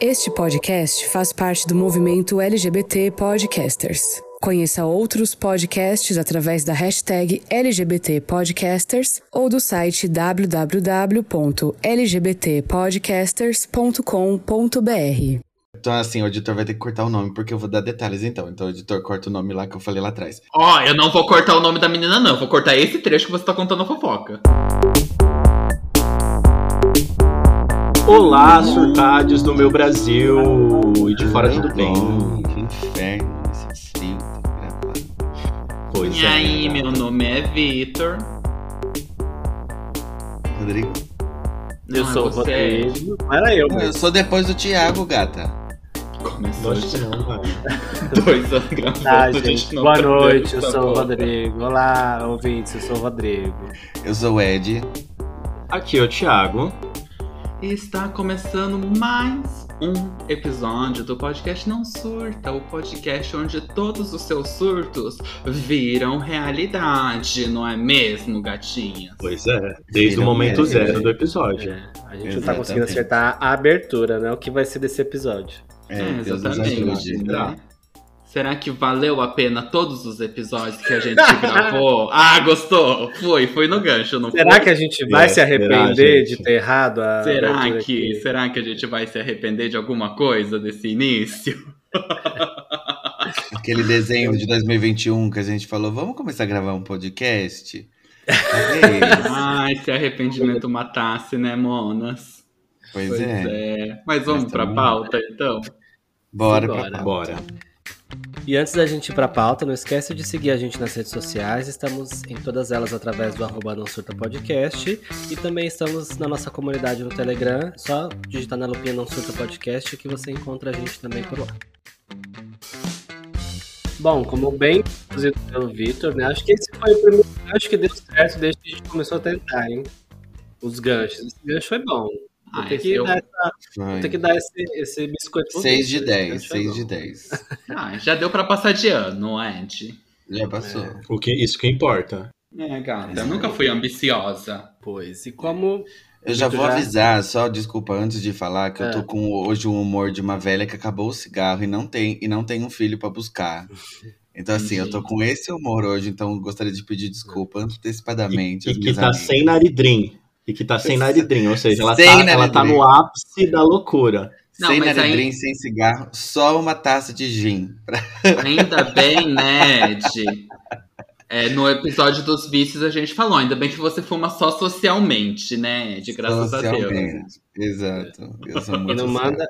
Este podcast faz parte do movimento LGBT Podcasters. Conheça outros podcasts através da hashtag LGBT Podcasters ou do site www.lgbtpodcasters.com.br. Então, assim, o editor vai ter que cortar o nome, porque eu vou dar detalhes então. Então, o editor corta o nome lá que eu falei lá atrás. Ó, eu não vou cortar o nome da menina, não. Vou cortar esse trecho que você tá contando a fofoca. Olá, surtados do meu Brasil e de fora tudo bem. Que inferno, esse frio. Pois E é. aí, meu nome é Vitor. Rodrigo? Eu Não, é sou o você. Rodrigo. Não era eu, Eu sou depois do Thiago, gata. Começou Lógico não, mano. dois anos gravando. Ah, gente, não boa tá noite, eu sou o. Rodrigo. Olá, ouvintes, eu sou o Rodrigo. Eu sou o Ed. Aqui é o Thiago. Está começando mais um episódio do podcast Não Surta, o podcast onde todos os seus surtos viram realidade, não é mesmo, gatinha? Pois é, desde o momento zero do episódio. É, a gente não tá Exatamente. conseguindo acertar a abertura, né? O que vai ser desse episódio. É, É, exatamente. né? Será que valeu a pena todos os episódios que a gente gravou? Ah, gostou? Foi, foi no gancho, não Será foi? que a gente vai É, se arrepender de ter errado a Será que, aqui? será que a gente vai se arrepender de alguma coisa desse início? Aquele desenho de 2021 que a gente falou, vamos começar a gravar um podcast? Ai, se arrependimento matasse, né, monas? Pois é. é. Mas vamos Mas pra também- pauta, então? Bora Bora. pra pauta. Bora. E antes da gente ir pra pauta, não esquece de seguir a gente nas redes sociais. Estamos em todas elas através do arroba não surta podcast. E também estamos na nossa comunidade no Telegram. Só digitar na lupinha não surta podcast que você encontra a gente também por lá. Bom, como bem produzido pelo Vitor, né? Acho que esse foi o primeiro gancho que deu certo desde que a gente começou a tentar, hein? Os ganchos. Esse gancho foi bom. Vou Ah, ter esse que eu- dar, essa- vou ter que dar esse, esse biscoito pro 6 de Vitor. Esse 10, gancho foi 6 bom. de 10. Ah, já deu pra passar de ano, Ed. Já passou. O que, isso que importa. É, gata, eu nunca fui ambiciosa. Pois, e como Eu já vou já- avisar, só desculpa antes de falar, que eu É. tô com hoje um humor de uma velha que acabou o cigarro e não tem, e não tem um filho pra buscar. Então, assim, eu tô com esse humor hoje, então eu gostaria de pedir desculpa antecipadamente. E, às que tá amigas. sem naridrim. E que tá sem naridrim, ou seja, ela, Sem tá, ela tá no ápice da loucura. Não, sem naridrim, sem cigarro, só uma taça de gin. Ainda bem, né, Ed? É, no episódio dos vícios a gente falou, ainda bem que você fuma só socialmente, né, Ed? Graças a Deus. Socialmente. Exato. Eu sou e muito não social. manda.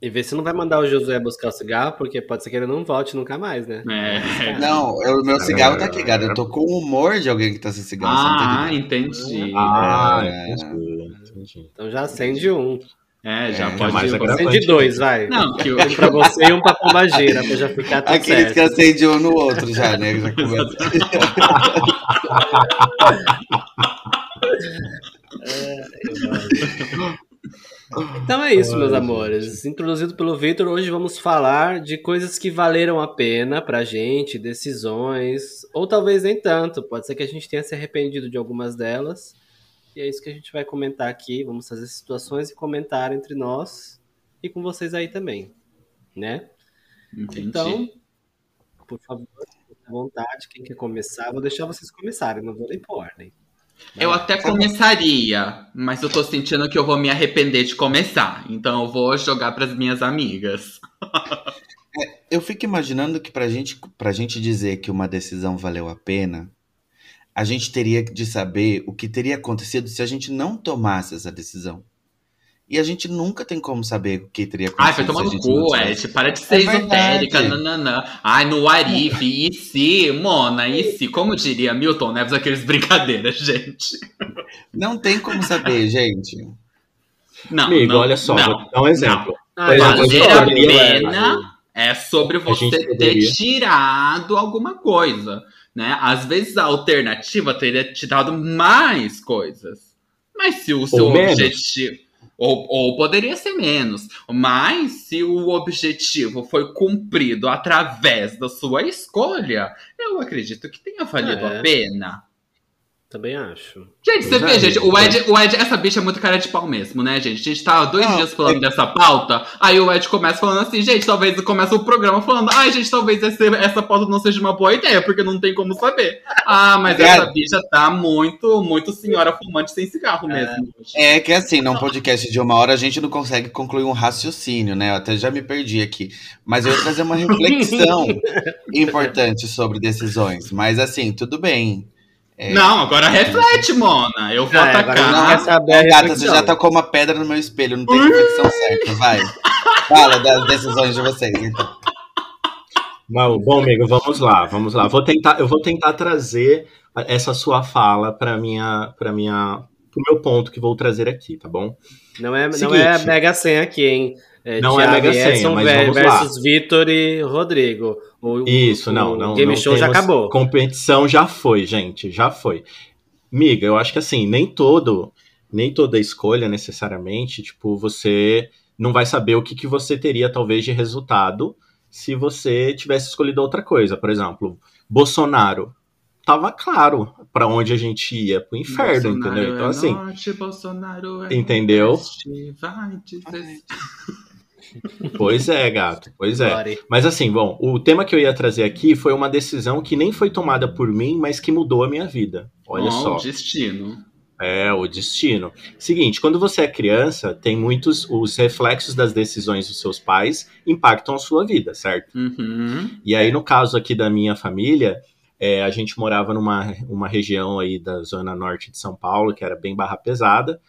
E vê se não vai mandar o Josué buscar o cigarro, porque pode ser que ele não volte nunca mais, né? É. Não, o meu cigarro tá aqui, cara. Eu tô com o humor de alguém que tá sem cigarro. tá Ah, entendi. Ah, É. entendi. Então já acende um. É, já É, pode. mais. Acende dois, vai. Não, que Um pra você e um pra pombageira, pra já ficar tudo Aqueles certo. que acendem um no outro já, né? Já começa. Então é isso, meus amores. Introduzido pelo Vitor, hoje vamos falar de coisas que valeram a pena pra gente, decisões, ou talvez nem tanto. Pode ser que a gente tenha se arrependido de algumas delas. E é isso que a gente vai comentar aqui. Vamos fazer situações e comentar entre nós e com vocês aí também, né? Entendi. Então, por favor, à vontade. Quem quer começar? Vou deixar vocês começarem, não vou nem por ordem. Eu até começaria, mas eu tô sentindo que eu vou me arrepender de começar. Então eu vou jogar pras minhas amigas. Eu fico imaginando que pra gente, pra gente dizer que uma decisão valeu a pena, a gente teria de saber o que teria acontecido se a gente não tomasse essa decisão. E a gente nunca tem como saber o que teria Ai, acontecido. vai tomar se a no não cu, tivesse. Ed. Para de ser É esotérica, nananã. Ai, no Arif, e se, Mona, e se, como diria Milton Neves, aqueles brincadeiras, gente. Não tem como saber, gente. Não, Amigo, não, olha só, não. vou te dar um exemplo. Ah, Por exemplo, Valer a pena é sobre você ter poderia- tirado alguma coisa, né? Às vezes a alternativa teria te dado mais coisas. Mas se o seu menos. objetivo... Ou, ou poderia ser menos. Mas se o objetivo foi cumprido através da sua escolha, eu acredito que tenha valido É. a pena. Também acho. Gente, você vê, é, gente, o Ed, o Ed, essa bicha é muito cara de pau mesmo, né, gente? A gente tá dois Não, dias falando é- dessa pauta, aí o Ed começa falando assim, gente, talvez começa o programa falando, ai, gente, talvez esse- essa pauta não seja uma boa ideia, porque não tem como saber. Ah, mas É. essa bicha tá muito, muito senhora fumante sem cigarro mesmo. É que assim, num podcast de uma hora a gente não consegue concluir um raciocínio, né? Eu até já me perdi aqui. Mas eu ia trazer uma reflexão importante sobre decisões. Mas assim, tudo bem. É. Não, agora reflete, Mona. Eu vou É, agora atacar. não quer saber gata, você já tacou uma pedra no meu espelho, não tem reflexão certa, vai. Fala das decisões de vocês, então. Bom, bom, amigo, vamos lá, vamos lá. Vou tentar, eu vou tentar trazer essa sua fala para minha, para minha, pro meu ponto que vou trazer aqui, tá bom? Não é, não Seguinte. é a Mega Senha aqui, hein? É Não é Thiago Mega e Senha, Edson mas vamos lá. versus Vitor e Rodrigo. O, Isso, o- não, o não. game não show já acabou. Competição já foi, gente, já foi. Miga, eu acho que assim, nem todo, nem toda escolha necessariamente, tipo, você não vai saber o que, que você teria talvez de resultado se você tivesse escolhido outra coisa. Por exemplo, Bolsonaro. Tava claro para onde a gente ia, pro inferno, Bolsonaro entendeu? Então é assim, norte, Bolsonaro é Entendeu? vai pois é, gato, pois é. Mas assim, bom, o tema que eu ia trazer aqui foi uma decisão que nem foi tomada por mim, mas que mudou a minha vida. Olha Ó, só. o destino. É, o destino. Seguinte, quando você é criança, tem muitos. Os reflexos das decisões dos seus pais impactam a sua vida, certo? Uhum. E aí, no caso aqui da minha família, é, a gente morava numa uma região aí da zona norte de São Paulo, que era bem barra pesada.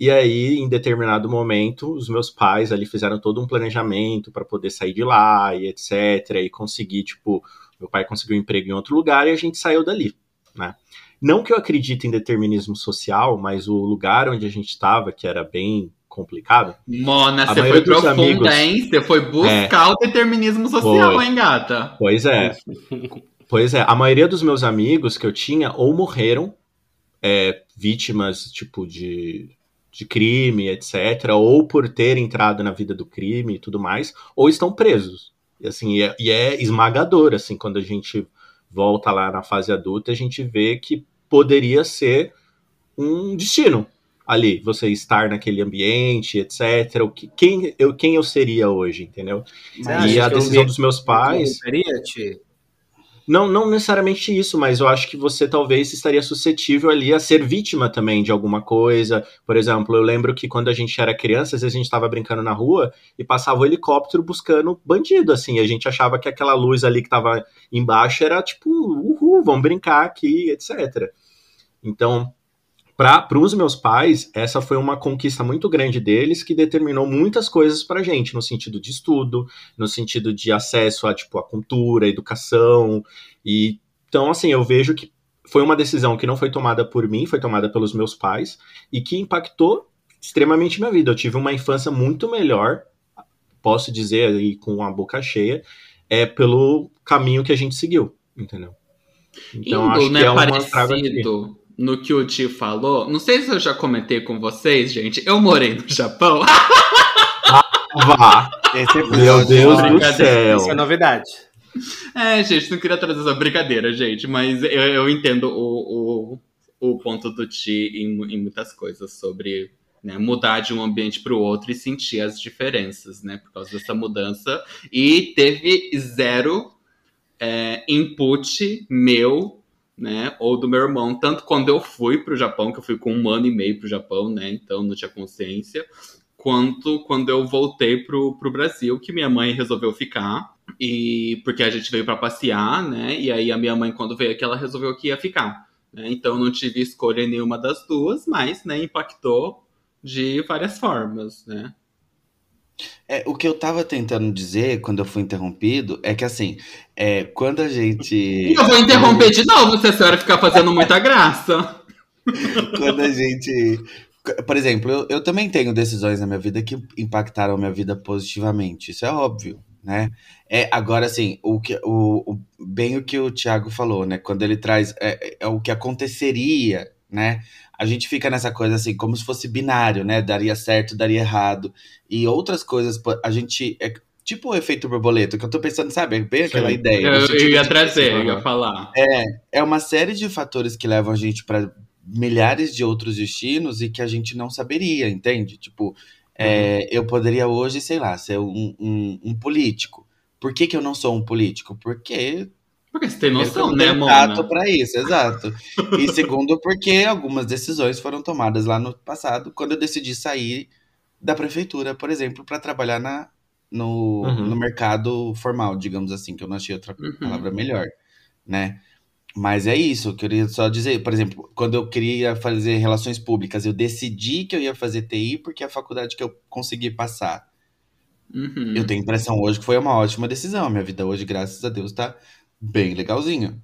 E aí, em determinado momento, os meus pais ali fizeram todo um planejamento para poder sair de lá e etc. E conseguir, tipo, meu pai conseguiu um emprego em outro lugar e a gente saiu dali, né? Não que eu acredite em determinismo social, mas o lugar onde a gente estava, que era bem complicado, Mona, você foi profunda, amigos- É. hein? Você foi buscar o determinismo social, Foi. hein, gata? Pois é. pois é, a maioria dos meus amigos que eu tinha ou morreram é, vítimas, tipo, de, de crime, etc., ou por ter entrado na vida do crime e tudo mais, ou estão presos. E, assim, e é, e é esmagador, assim, quando a gente volta lá na fase adulta, a gente vê que poderia ser um destino ali, você estar naquele ambiente, etc. O que, quem, eu, quem eu seria hoje, entendeu? Você e a decisão dos meus pais. Ti? Não, não necessariamente isso, mas eu acho que você talvez estaria suscetível ali a ser vítima também de alguma coisa. Por exemplo, eu lembro que quando a gente era criança, às vezes a gente estava brincando na rua e passava o helicóptero buscando bandido, assim. A gente achava que aquela luz ali que estava embaixo era tipo, uhul, vamos brincar aqui, etc. Então, para os meus pais, essa foi uma conquista muito grande deles que determinou muitas coisas para gente, no sentido de estudo, no sentido de acesso a tipo a cultura, a educação e então assim eu vejo que foi uma decisão que não foi tomada por mim, foi tomada pelos meus pais e que impactou extremamente minha vida. Eu tive uma infância muito melhor, posso dizer aí com a boca cheia, é pelo caminho que a gente seguiu, entendeu? Então Indo, acho né, que é uma parecido no que o Ti falou. Não sei se eu já comentei com vocês, gente. Eu morei no Japão. Vá, Esse meu episódio, Deus do céu. Isso é novidade. É, gente, não queria trazer essa brincadeira, gente, mas eu, eu entendo o, o, o ponto do Ti em, em muitas coisas sobre né, mudar de um ambiente para o outro e sentir as diferenças, né, por causa dessa mudança. E teve zero é, input meu, né, ou do meu irmão, tanto quando eu fui para o Japão, que eu fui com um ano e meio para o Japão, né, então não tinha consciência, quanto quando eu voltei pro, pro Brasil, que minha mãe resolveu ficar. E porque a gente veio para passear, né? E aí a minha mãe, quando veio aqui, ela resolveu que ia ficar. Né? Então não tive escolha em nenhuma das duas, mas né, impactou de várias formas, né? É, o que eu tava tentando dizer quando eu fui interrompido é que assim, é, quando a gente. Eu vou interromper de novo se a senhora ficar fazendo muita graça. quando a gente. Por exemplo, eu, eu também tenho decisões na minha vida que impactaram a minha vida positivamente. Isso é óbvio, né? É, agora, assim, o que, o, o- bem o que o Thiago falou, né? Quando ele traz é, é o que aconteceria, né? A gente fica nessa coisa assim, como se fosse binário, né? Daria certo, daria errado. E outras coisas, a gente. é- Tipo o efeito borboleta, que eu tô pensando, sabe? Bem aquela Sim. ideia. Eu, no eu ia trazer, eu Aham. ia falar. É uma série de fatores que levam a gente para milhares de outros destinos e que a gente não saberia, entende? Tipo, é, eu poderia hoje, sei lá, ser um, um- um político. Por que, que eu não sou um político? Porque Porque você tem noção, né, tato pra isso, exato. E segundo, porque algumas decisões foram tomadas lá no passado, quando eu decidi sair da prefeitura, por exemplo, para trabalhar na, no, Uhum. no mercado formal, digamos assim, que eu não achei outra Uhum. palavra melhor, né? Mas é isso, eu queria só dizer, por exemplo, quando eu queria fazer relações públicas, eu decidi que eu ia fazer TI porque é a faculdade que eu consegui passar. Uhum. Eu tenho a impressão hoje que foi uma ótima decisão. Minha vida hoje, graças a Deus, tá bem legalzinha.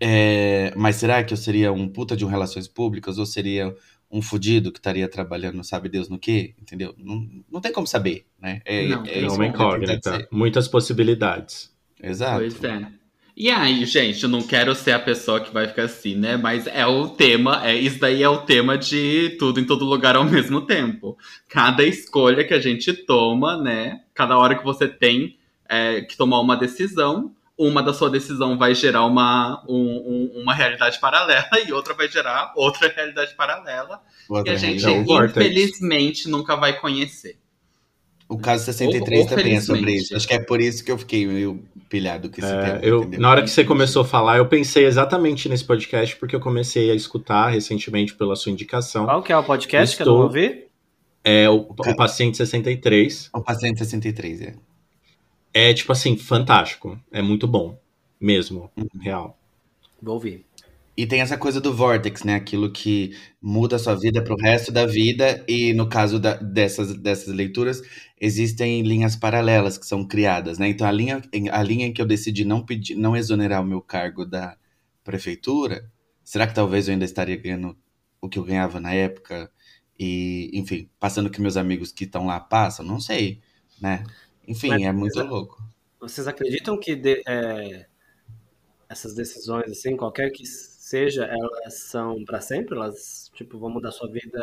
É, mas será que eu seria um puta de um relações públicas ou seria um fudido que estaria trabalhando, sabe Deus no quê? Entendeu? Não, não tem como saber, né? É, Não, é É uma incógnita. Muitas possibilidades. Exato. Pois é. E aí, gente, eu não quero ser a pessoa que vai ficar assim, né? Mas é o tema, é isso daí é o tema de tudo em todo lugar ao mesmo tempo. Cada escolha que a gente toma, né? Cada hora que você tem é, que tomar uma decisão, uma da sua decisão vai gerar uma, um- um- uma realidade paralela e outra vai gerar outra realidade paralela. E Outra a gente, infelizmente, nunca vai conhecer. O caso 63 Ou- ou também é sobre isso. Acho que é por isso que eu fiquei meio pilhado com esse É, tema. eu, entendeu? na hora que você começou a falar, eu pensei exatamente nesse podcast, porque eu comecei a escutar recentemente pela sua indicação. Qual que é o podcast que eu não Estou- ouvi? É o, o Paciente 63. O paciente 63, é. É, tipo assim, fantástico. É muito bom. Mesmo. Uhum. Real. Vou ouvir. E tem essa coisa do vortex, né? Aquilo que muda a sua vida pro resto da vida. E no caso da- dessas, dessas leituras, existem linhas paralelas que são criadas, né? Então a linha, em- a linha em que eu decidi não pedir, não exonerar o meu cargo da prefeitura, será que talvez eu ainda estaria ganhando o que eu ganhava na época? E, enfim, passando o que meus amigos que estão lá passam? Não sei, né? Enfim, Mas- é muito mas- louco. Vocês acreditam que de- é, essas decisões, assim, qualquer que seja, elas são pra sempre? Elas, tipo, vão mudar sua vida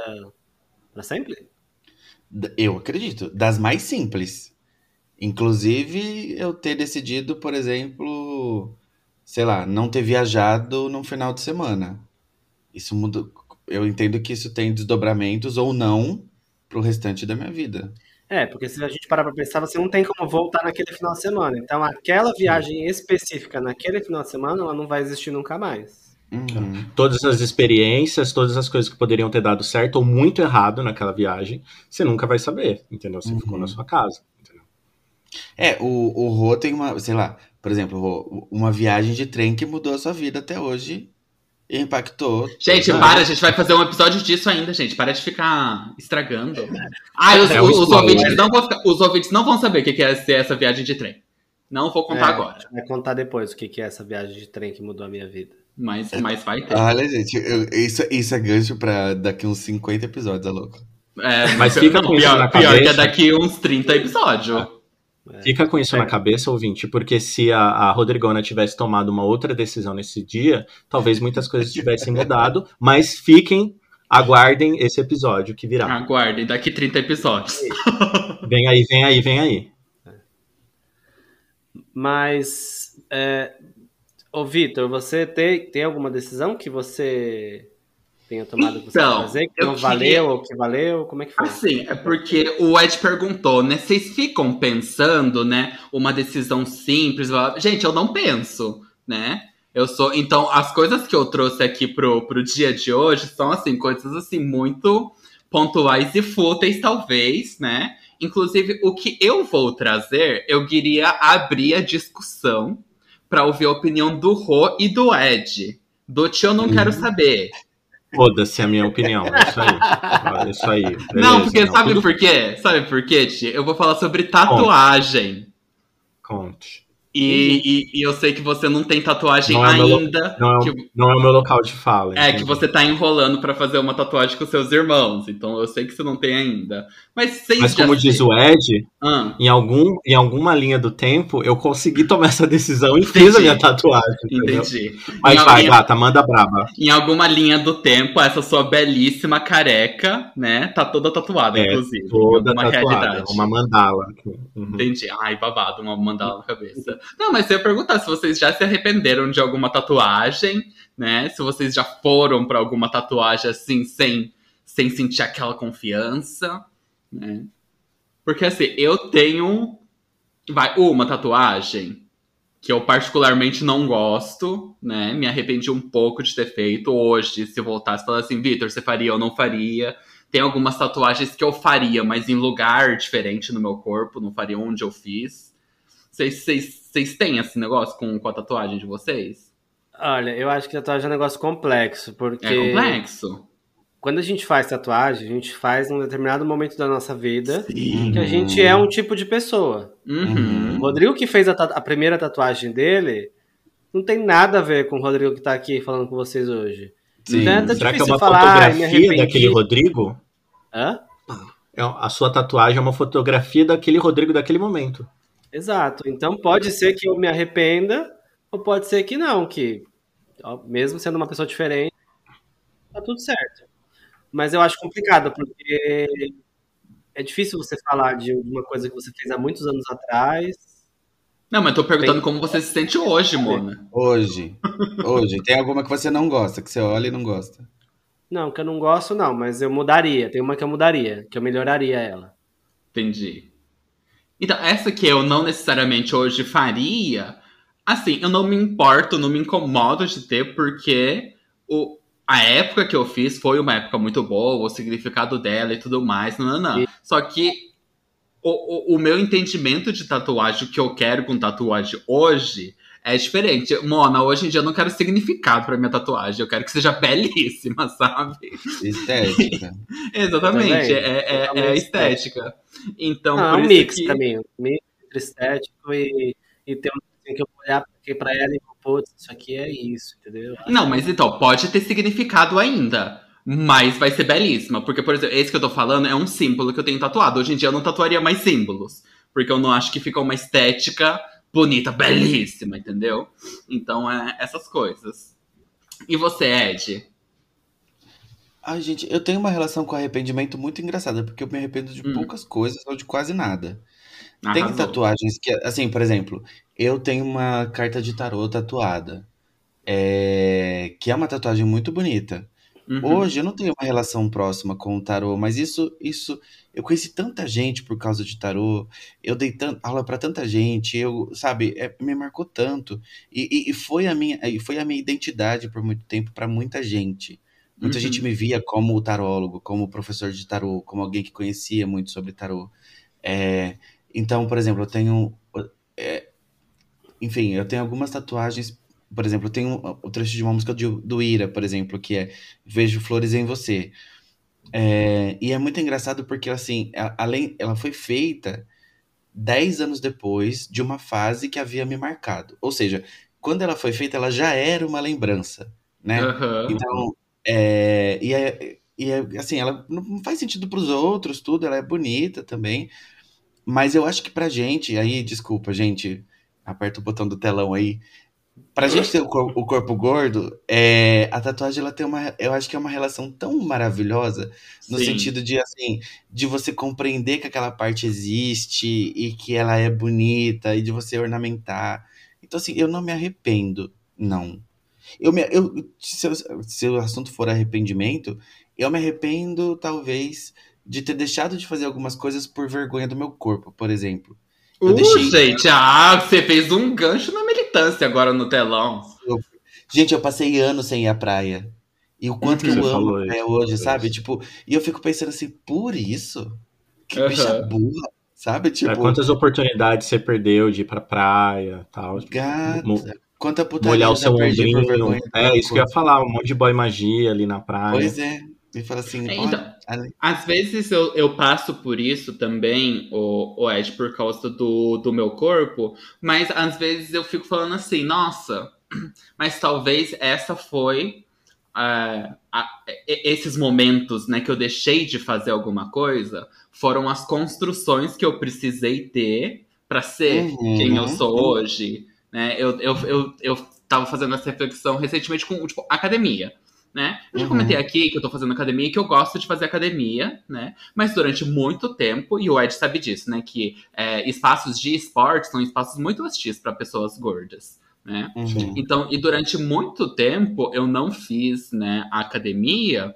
pra sempre? Eu acredito. Das mais simples. Inclusive, eu ter decidido, por exemplo, sei lá, não ter viajado num final de semana. Isso muda. Eu entendo que isso tem desdobramentos ou não pro restante da minha vida. É, porque se a gente parar pra pensar, você não tem como voltar naquele final de semana. Então, aquela viagem específica naquele final de semana, ela não vai existir nunca mais. Uhum. Todas as experiências, todas as coisas que poderiam ter dado certo ou muito errado naquela viagem, você nunca vai saber, entendeu? Você ficou Uhum. na sua casa. entendeu? É, o, o Rô tem uma, sei lá, por exemplo, Rô, uma viagem de trem que mudou a sua vida até hoje impactou. Gente, Ah, para, a gente vai fazer um episódio disso ainda, gente. Para de ficar estragando. Ah, os, É um os- ouvintes não vão ficar- os ouvintes não vão saber o que é ser essa viagem de trem. Não vou contar É, agora. a gente Vai contar depois o que é essa viagem de trem que mudou a minha vida. Mas, mas vai ter. Olha, gente, eu- isso, isso é gancho pra daqui uns 50 episódios, é louco. É, Mas fica com isso pior, na pior que é daqui uns 30 episódios. Fica com isso É. na cabeça, ouvinte, porque se a, a Rodrigona tivesse tomado uma outra decisão nesse dia, talvez muitas coisas tivessem mudado, mas fiquem, aguardem esse episódio que virá. Aguardem, daqui 30 episódios. Vem aí, vem aí, vem aí. Mas, é, ô Vitor, você tem, tem alguma decisão que você tenha tomado que você Então, vai fazer, que eu não queria- valeu ou que valeu? Como é que foi? Assim, é porque o Ed perguntou, né? Vocês ficam pensando, né? Uma decisão simples. Gente, eu não penso, né? Eu sou. Então, as coisas que eu trouxe aqui pro, pro dia de hoje são, assim, coisas assim, muito pontuais e fúteis, talvez, né? Inclusive, o que eu vou trazer, eu queria abrir a discussão para ouvir a opinião do Rô e do Ed. Do tio eu não Uhum. quero saber. Foda-se a minha opinião, é isso aí. É isso aí. beleza, não, porque não, sabe tudo por quê? Sabe por quê, tia? Eu vou falar sobre tatuagem. Conte. E, e, e eu sei que você não tem tatuagem Não é meu ainda. Não é, que- o- não é o meu local de fala. É, que você tá enrolando pra fazer uma tatuagem com seus irmãos. Então eu sei que você não tem ainda. Mas Mas como diz o Ed, Ah, em, algum, em alguma linha do tempo, eu consegui tomar essa decisão e fiz Entendi. a minha tatuagem. Entendeu? entendi. Mas Em- vai, gata, manda braba. Em alguma linha do tempo, essa sua belíssima careca, né? Tá toda tatuada, É, inclusive. Toda tatuada, realidade. uma mandala. Uhum. Entendi. Ai, babado, uma mandala na cabeça. Não, mas eu ia perguntar se vocês já se arrependeram de alguma tatuagem, né? Se vocês já foram pra alguma tatuagem assim, sem, sem sentir aquela confiança, né? Porque assim, eu tenho. Vai, uma tatuagem que eu particularmente não gosto, né? Me arrependi um pouco de ter feito. Hoje, se voltasse falasse assim, Vitor, você faria ou não faria? Tem algumas tatuagens que eu faria, mas em lugar diferente no meu corpo, não faria onde eu fiz. Vocês- Vocês vocês têm esse negócio com, com a tatuagem de vocês? Olha, eu acho que tatuagem é um negócio complexo, porque É complexo. quando a gente faz tatuagem, a gente faz num determinado momento da nossa vida Sim. que a gente é um tipo de pessoa. Uhum. O Rodrigo que fez a, a primeira tatuagem dele não tem nada a ver com o Rodrigo que tá aqui falando com vocês hoje. Sim. Então é Será que é difícil uma falar, "Ai, me fotografia arrependi." daquele Rodrigo? Hã? É, A sua tatuagem é uma fotografia daquele Rodrigo daquele momento. Exato. Então pode ser que eu me arrependa, ou pode ser que não, que ó, mesmo sendo uma pessoa diferente, tá tudo certo. Mas eu acho complicado, porque é difícil você falar de uma coisa que você fez há muitos anos atrás. Não, mas tô perguntando Bem- como você se sente hoje, Mona. Hoje. Hoje. Tem alguma que você não gosta, que você olha e não gosta. Não, que eu não gosto, não, mas eu mudaria. Tem uma que eu mudaria, que eu melhoraria ela. Entendi. Então, essa que eu não necessariamente hoje faria, assim, eu não me importo, não me incomodo de ter, porque o, a época que eu fiz foi uma época muito boa, o significado dela e tudo mais, não, não, não. E- Só que o, o, o meu entendimento de tatuagem, o que eu quero com tatuagem hoje, é diferente. Mona, hoje em dia eu não quero significado pra minha tatuagem, eu quero que seja belíssima, sabe? Estética. Exatamente, Também. é, é, é estética. Então, Não, é por um isso mix que... pra mim. Um mix entre estético e, e ter um assim, que eu vou olhar aqui pra ela e vou, putz, isso aqui é isso, entendeu? Não, mas então, pode ter significado ainda. Mas vai ser belíssima. Porque, por exemplo, esse que eu tô falando é um símbolo que eu tenho tatuado. Hoje em dia eu não tatuaria mais símbolos. Porque eu não acho que fica uma estética bonita, belíssima, entendeu? Então é essas coisas. E você, Ed? Ai, gente, eu tenho uma relação com arrependimento muito engraçada, porque eu me arrependo de Hum. poucas coisas ou de quase nada. Tem Arrasou. tatuagens que, assim, por exemplo, eu tenho uma carta de tarô tatuada, é, que é uma tatuagem muito bonita. Uhum. Hoje eu não tenho uma relação próxima com o tarô, mas isso, isso, eu conheci tanta gente por causa de tarô, eu dei tan- aula pra tanta gente, eu, sabe, é, me marcou tanto e, e- e foi a minha, foi a minha identidade por muito tempo pra muita gente. Muita Uhum. gente me via como tarólogo, como professor de tarô, como alguém que conhecia muito sobre tarô. É, então, por exemplo, eu tenho, é, enfim, eu tenho algumas tatuagens. Por exemplo, tenho o trecho de uma música do, do Ira, por exemplo, que é Vejo Flores em Você. É, e é muito engraçado porque, assim, a- além, ela foi feita 10 anos depois de uma fase que havia me marcado. Ou seja, quando ela foi feita, ela já era uma lembrança, né? Aham. Então, é, e é, e é, assim, ela não faz sentido para os outros, tudo, ela é bonita também, mas eu acho que pra gente, aí, desculpa, gente, aperta o botão do telão aí, pra gente ter o, cor- o corpo gordo, é, a tatuagem, ela tem uma, eu acho que é uma relação tão maravilhosa, no Sim. sentido de, assim, de você compreender que aquela parte existe e que ela é bonita e de você ornamentar. Então, assim, eu não me arrependo, não. Eu me, eu, se, eu- se o assunto for arrependimento, eu me arrependo, talvez, de ter deixado de fazer algumas coisas por vergonha do meu corpo, por exemplo. Eu Uh, deixei- gente, ah, você fez um gancho na militância agora no telão. Gente, eu passei anos sem ir à praia. E o quanto que Uhum. eu amo falou a praia isso, hoje, sabe? Tipo, e eu fico pensando assim, por isso? Que Aham. bicha burra, sabe? Tipo, É, quantas oportunidades você perdeu de ir pra praia tal. gata. Mo- Quanta putaria Molhar o seu ombrinho. É isso que eu ia falar, um monte de boy magia ali na praia. Pois é. E fala assim, É, olha, então, ali- Às vezes eu, eu passo por isso também, o, o Ed, por causa do, do meu corpo, mas às vezes eu fico falando assim, nossa, mas talvez essa foi ah, a- esses momentos né, que eu deixei de fazer alguma coisa foram as construções que eu precisei ter para ser Uhum. quem eu sou hoje. Né? Eu, eu, eu, eu tava fazendo essa reflexão recentemente com tipo, academia né? Eu já Uhum. comentei aqui que eu tô fazendo academia e que eu gosto de fazer academia, né? Mas durante muito tempo, e o Ed sabe disso, né? Que é, espaços de esporte são espaços muito hostis para pessoas gordas, né? Uhum. Então, e durante muito tempo eu não fiz, né, a academia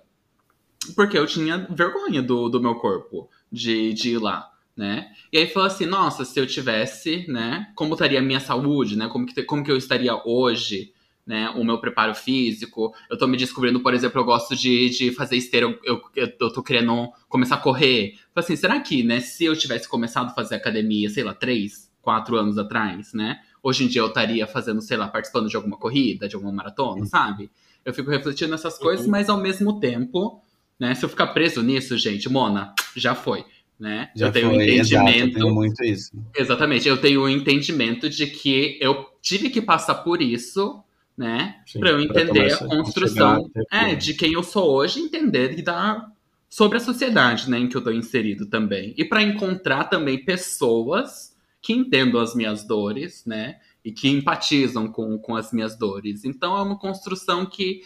porque eu tinha vergonha do, do meu corpo de, de ir lá, né? E aí falou assim, nossa, se eu tivesse, né, como estaria a minha saúde, né? Como que, como que eu estaria hoje, né? O meu preparo físico. Eu tô me descobrindo, por exemplo, eu gosto de, de fazer esteira, eu, eu, eu tô querendo começar a correr. Falei assim, será que, né, se eu tivesse começado a fazer academia, sei lá, três, quatro anos atrás, né? Hoje em dia eu estaria fazendo, sei lá, participando de alguma corrida, de alguma maratona, sabe? Eu fico refletindo nessas coisas, mas ao mesmo tempo, né? Se eu ficar preso nisso, gente, Mona, já foi, né? Já eu tenho foi, um exato, entendimento. tenho muito isso. Exatamente, eu tenho o entendimento de que eu tive que passar por isso, né? Pra eu entender a construção até é, aqui. de quem eu sou hoje, entender e dar sobre a sociedade, né, em que eu tô inserido também. E pra encontrar também pessoas que entendam as minhas dores, né? E que empatizam com, com as minhas dores. Então é uma construção que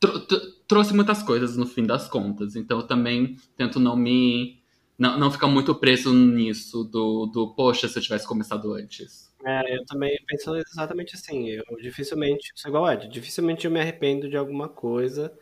tro- tro- trouxe muitas coisas no fim das contas. Então eu também tento não me. Não, não ficar muito preso nisso do, do, poxa, se eu tivesse começado antes. É, eu também penso exatamente assim. Eu dificilmente, sou igual Ed, dificilmente eu me arrependo de alguma coisa.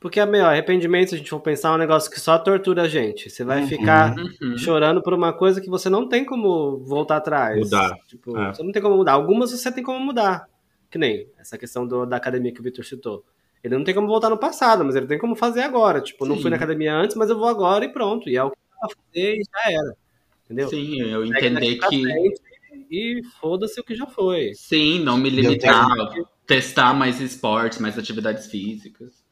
Porque é melhor, arrependimento, se a gente for pensar, é um negócio que só tortura a gente. Você vai Uhum. ficar Uhum. chorando por uma coisa que você não tem como voltar atrás. Mudar. Tipo, É. você não tem como mudar. Algumas você tem como mudar. Que nem essa questão do- da academia que o Victor citou. Ele não tem como voltar no passado, mas ele tem como fazer agora. Tipo, não Sim. fui na academia antes, mas eu vou agora e pronto. E é o que eu vou fazer e já era. Entendeu? Sim, eu entender que. frente E foda-se o que já foi. Sim, não me limitar, testar mais esportes, mais atividades físicas.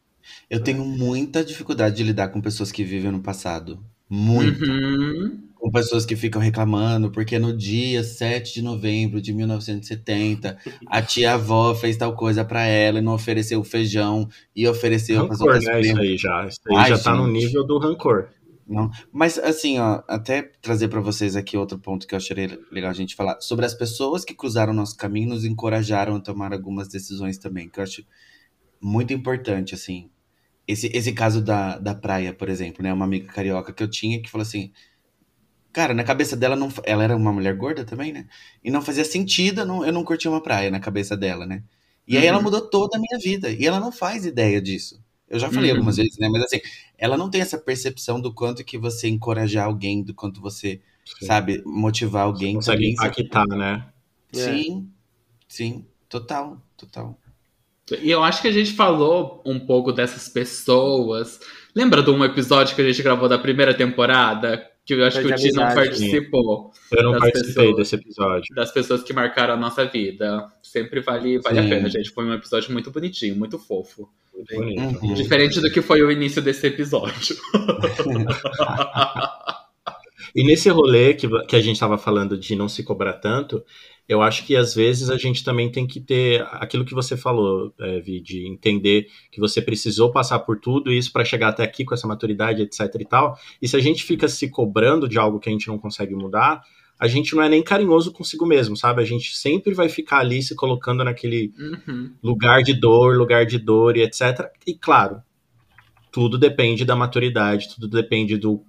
Eu tenho muita dificuldade de lidar com pessoas que vivem no passado. Muito. Uhum. Com pessoas que ficam reclamando, porque no dia 7 de novembro de 1970, a tia-avó fez tal coisa pra ela e não ofereceu feijão e ofereceu Rancor, outras né? Isso aí já. Isso aí Ai, já tá no nível do rancor. Não. Mas assim, ó, até trazer pra vocês aqui outro ponto que eu achei legal a gente falar. Sobre as pessoas que cruzaram nosso caminho nos encorajaram a tomar algumas decisões também, que eu acho muito importante, assim. Esse, esse caso da, da praia, por exemplo, né? Uma amiga carioca que eu tinha que falou assim. Cara, na cabeça dela, não, ela era uma mulher gorda também, né? E não fazia sentido eu não, eu não curtir uma praia na cabeça dela, né? E aí ela Uhum. mudou toda a minha vida. E ela não faz ideia disso. Eu já falei Uhum. algumas vezes, né? Mas assim, ela não tem essa percepção do quanto que você encorajar alguém, do quanto você, Sim. sabe, motivar alguém. Consegue também, você- impactar, né? Sim, sim, total, total. E eu acho que a gente falou um pouco dessas pessoas. Lembra de um episódio que a gente gravou da primeira temporada? Que eu acho Foi que o Ti não participou. Eu não participei pessoas. desse episódio. Das pessoas que marcaram a nossa vida. Sempre vale, vale a pena, gente. Foi um episódio muito bonitinho, muito fofo. Bonito. Uhum. Diferente do que foi o início desse episódio. E nesse rolê que, que a gente estava falando de não se cobrar tanto, eu acho que às vezes a gente também tem que ter aquilo que você falou, é, Vi, de entender que você precisou passar por tudo isso para chegar até aqui com essa maturidade, etc e tal. E se a gente fica se cobrando de algo que a gente não consegue mudar, a gente não é nem carinhoso consigo mesmo, sabe? A gente sempre vai ficar ali se colocando naquele Uhum. lugar de dor, lugar de dor e etc. E claro, tudo depende da maturidade, tudo depende do,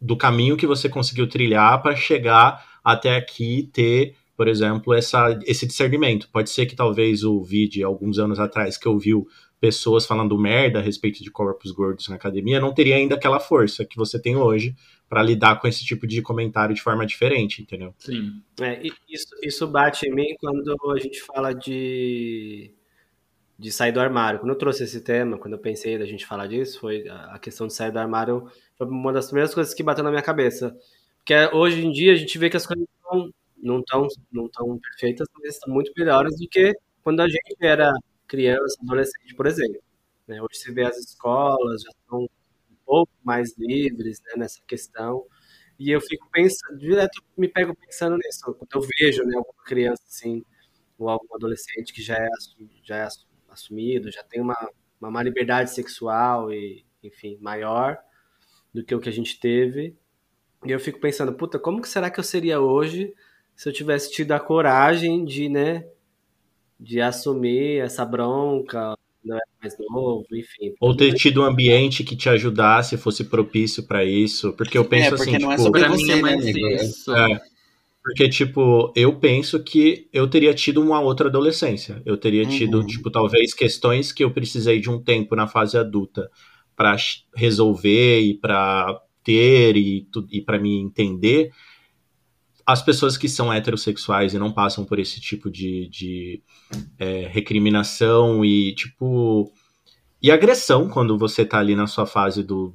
do caminho que você conseguiu trilhar para chegar até aqui e ter, por exemplo, essa, esse discernimento. Pode ser que talvez o vídeo, alguns anos atrás, que ouviu pessoas falando merda a respeito de corpos gordos na academia, não teria ainda aquela força que você tem hoje para lidar com esse tipo de comentário de forma diferente, entendeu? Sim. É, isso, isso bate em mim quando a gente fala de, de sair do armário. Quando eu trouxe esse tema, quando eu pensei da gente falar disso, foi a questão de sair do armário foi uma das primeiras coisas que bateu na minha cabeça. Porque hoje em dia a gente vê que as coisas não estão não tão perfeitas, mas estão muito melhores do que quando a gente era criança, adolescente, por exemplo. Né? Hoje você vê as escolas já estão pouco mais livres né, nessa questão. E eu fico pensando, direto me pego pensando nisso, quando eu vejo né, alguma criança assim, ou algum adolescente que já é, já é assumido, já tem uma, uma liberdade sexual e, enfim, maior do que o que a gente teve. E eu fico pensando, puta, como que será que eu seria hoje se eu tivesse tido a coragem de, né, de assumir essa bronca, não era mais novo, enfim. Ou ter tido um ambiente que te ajudasse, fosse propício para isso, porque eu penso é, porque assim, não é tipo, é sobre você, né, amigo? Isso. É, porque, tipo, eu penso que eu teria tido uma outra adolescência. Eu teria tido, uhum. tipo, talvez questões que eu precisei de um tempo na fase adulta para resolver e para ter e, e para me entender. As pessoas que são heterossexuais e não passam por esse tipo de, de é, recriminação e, tipo, e agressão quando você tá ali na sua fase do,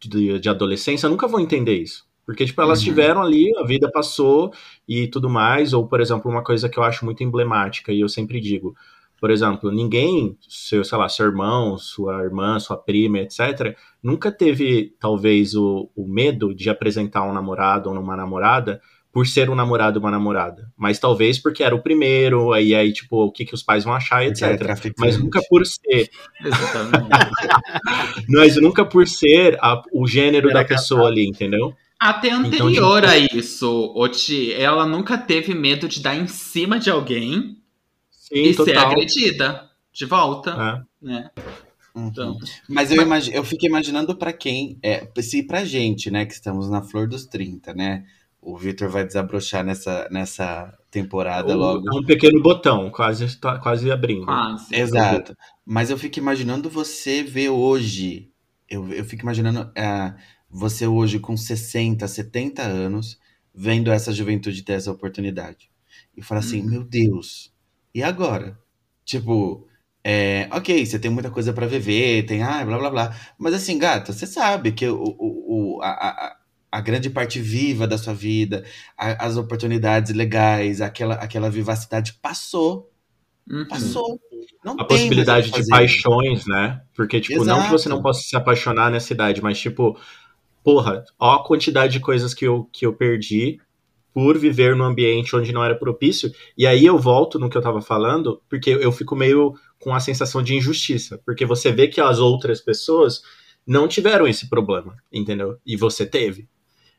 de, de adolescência, nunca vão entender isso. Porque, tipo, elas uhum. tiveram ali, a vida passou e tudo mais. Ou, por exemplo, uma coisa que eu acho muito emblemática, e eu sempre digo, por exemplo, ninguém, seu, sei lá, seu irmão, sua irmã, sua prima, etc., nunca teve, talvez, o, o medo de apresentar um namorado ou uma namorada por ser um namorado ou uma namorada. Mas talvez porque era o primeiro, aí, aí tipo, o que, que os pais vão achar, etc. É mas nunca por ser. Exatamente. Mas nunca por ser a, o gênero era da pessoa ali, entendeu? Até então, anterior então, tipo... a isso, Oti, ela nunca teve medo de dar em cima de alguém Sim, e total. ser agredida de volta, é. né? Uhum. Então, mas eu, imag... eu fico imaginando para quem, é, se pra gente, né, que estamos na flor dos 30, né? O Victor vai desabrochar nessa, nessa temporada o, logo. É um pequeno botão, quase, tá, quase abrindo. Quase. Exato. Mas eu fico imaginando você ver hoje. Eu, eu fico imaginando uh, você hoje com 60, 70 anos, vendo essa juventude ter essa oportunidade. E falar assim, uhum. meu Deus, e agora? Tipo, é, ok, você tem muita coisa para viver, tem ah, blá blá blá. Mas assim, gata, você sabe que o, o, o, a, a, a grande parte viva da sua vida, a, as oportunidades legais, aquela, aquela vivacidade passou. Uhum. Passou. Não a possibilidade de paixões, né? Porque, tipo, Exato. não que você não possa se apaixonar nessa idade, mas, tipo, porra, ó a quantidade de coisas que eu, que eu perdi por viver num ambiente onde não era propício. E aí eu volto no que eu tava falando, porque eu fico meio com a sensação de injustiça, porque você vê que as outras pessoas não tiveram esse problema, entendeu? E você teve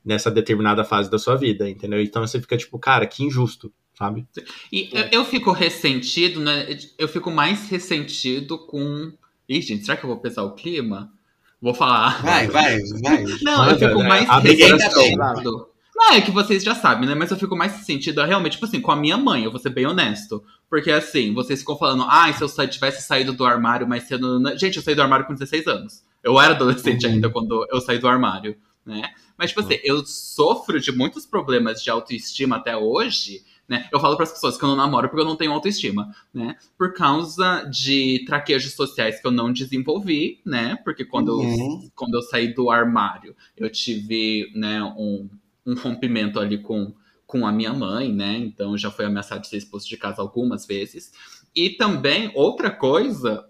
nessa determinada fase da sua vida, entendeu? Então você fica tipo, cara, que injusto, sabe? E eu, eu fico ressentido, né? Eu fico mais ressentido com. Ih, gente, será que eu vou pesar o clima? Vou falar. Vai, vai, vai. Não, eu fico mais ressentido. Não, é que vocês já sabem, né? Mas eu fico mais sentido realmente, tipo assim, com a minha mãe, eu vou ser bem honesto. Porque assim, vocês ficam falando, ah, se eu tivesse saído do armário mais cedo. Gente, eu saí do armário com 16 anos. Eu era adolescente uhum. ainda quando eu saí do armário, né? Mas, tipo assim, uhum. eu sofro de muitos problemas de autoestima até hoje, né? Eu falo para as pessoas que eu não namoro porque eu não tenho autoestima, né? Por causa de traquejos sociais que eu não desenvolvi, né? Porque quando, uhum. eu, quando eu saí do armário, eu tive, né, um um rompimento ali com, com a minha mãe, né? Então já foi ameaçado de ser expulso de casa algumas vezes. E também, outra coisa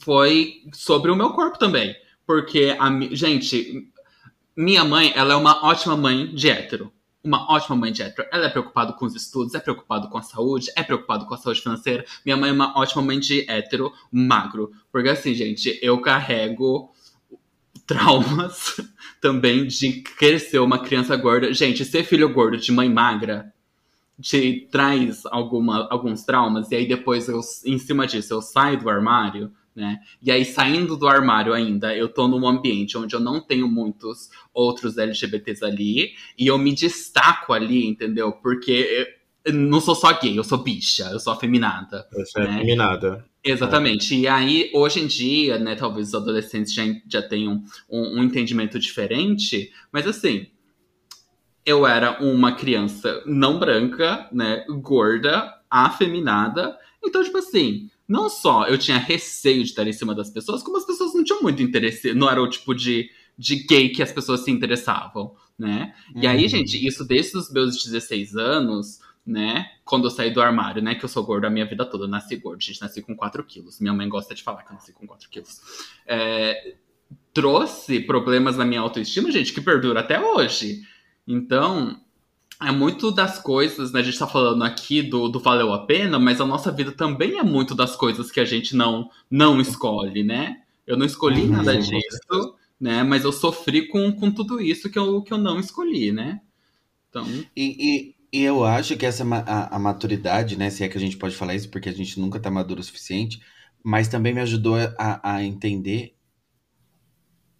foi sobre o meu corpo também. Porque, a, gente, minha mãe, ela é uma ótima mãe de hétero. Uma ótima mãe de hétero. Ela é preocupada com os estudos, é preocupada com a saúde, é preocupada com a saúde financeira. Minha mãe é uma ótima mãe de hétero magro. Porque assim, gente, eu carrego traumas também de crescer uma criança gorda. Gente, ser filho gordo de mãe magra te traz alguma, alguns traumas, e aí depois, eu, em cima disso, eu saio do armário, né? E aí, saindo do armário ainda, eu tô num ambiente onde eu não tenho muitos outros LGBTs ali, e eu me destaco ali, entendeu? Porque eu não sou só gay, eu sou bicha, eu sou afeminada. Você é né? afeminada. Exatamente. É. E aí, hoje em dia, né, talvez os adolescentes já, já tenham um, um, entendimento diferente, mas assim, eu era uma criança não branca, né, gorda, afeminada, então, tipo assim, não só eu tinha receio de estar em cima das pessoas, como as pessoas não tinham muito interesse, não era o tipo de, de gay que as pessoas se interessavam, né? Uhum. E aí, uhum. gente, isso desde os meus 16 anos né? Quando eu saí do armário, né? Que eu sou gordo a minha vida toda. Eu nasci gordo, gente. Nasci com 4 quilos. Minha mãe gosta de falar que eu nasci com 4 quilos. É, trouxe problemas na minha autoestima, gente, que perdura até hoje. Então, é muito das coisas, né? A gente tá falando aqui do, do valeu a pena, mas a nossa vida também é muito das coisas que a gente não, não escolhe, né? Eu não escolhi nada disso, né? Mas eu sofri com, com tudo isso que eu, que eu não escolhi, né? Então, E, e, e eu acho que essa ma- a, a maturidade, né? Se é que a gente pode falar isso, porque a gente nunca tá maduro o suficiente, mas também me ajudou a, a entender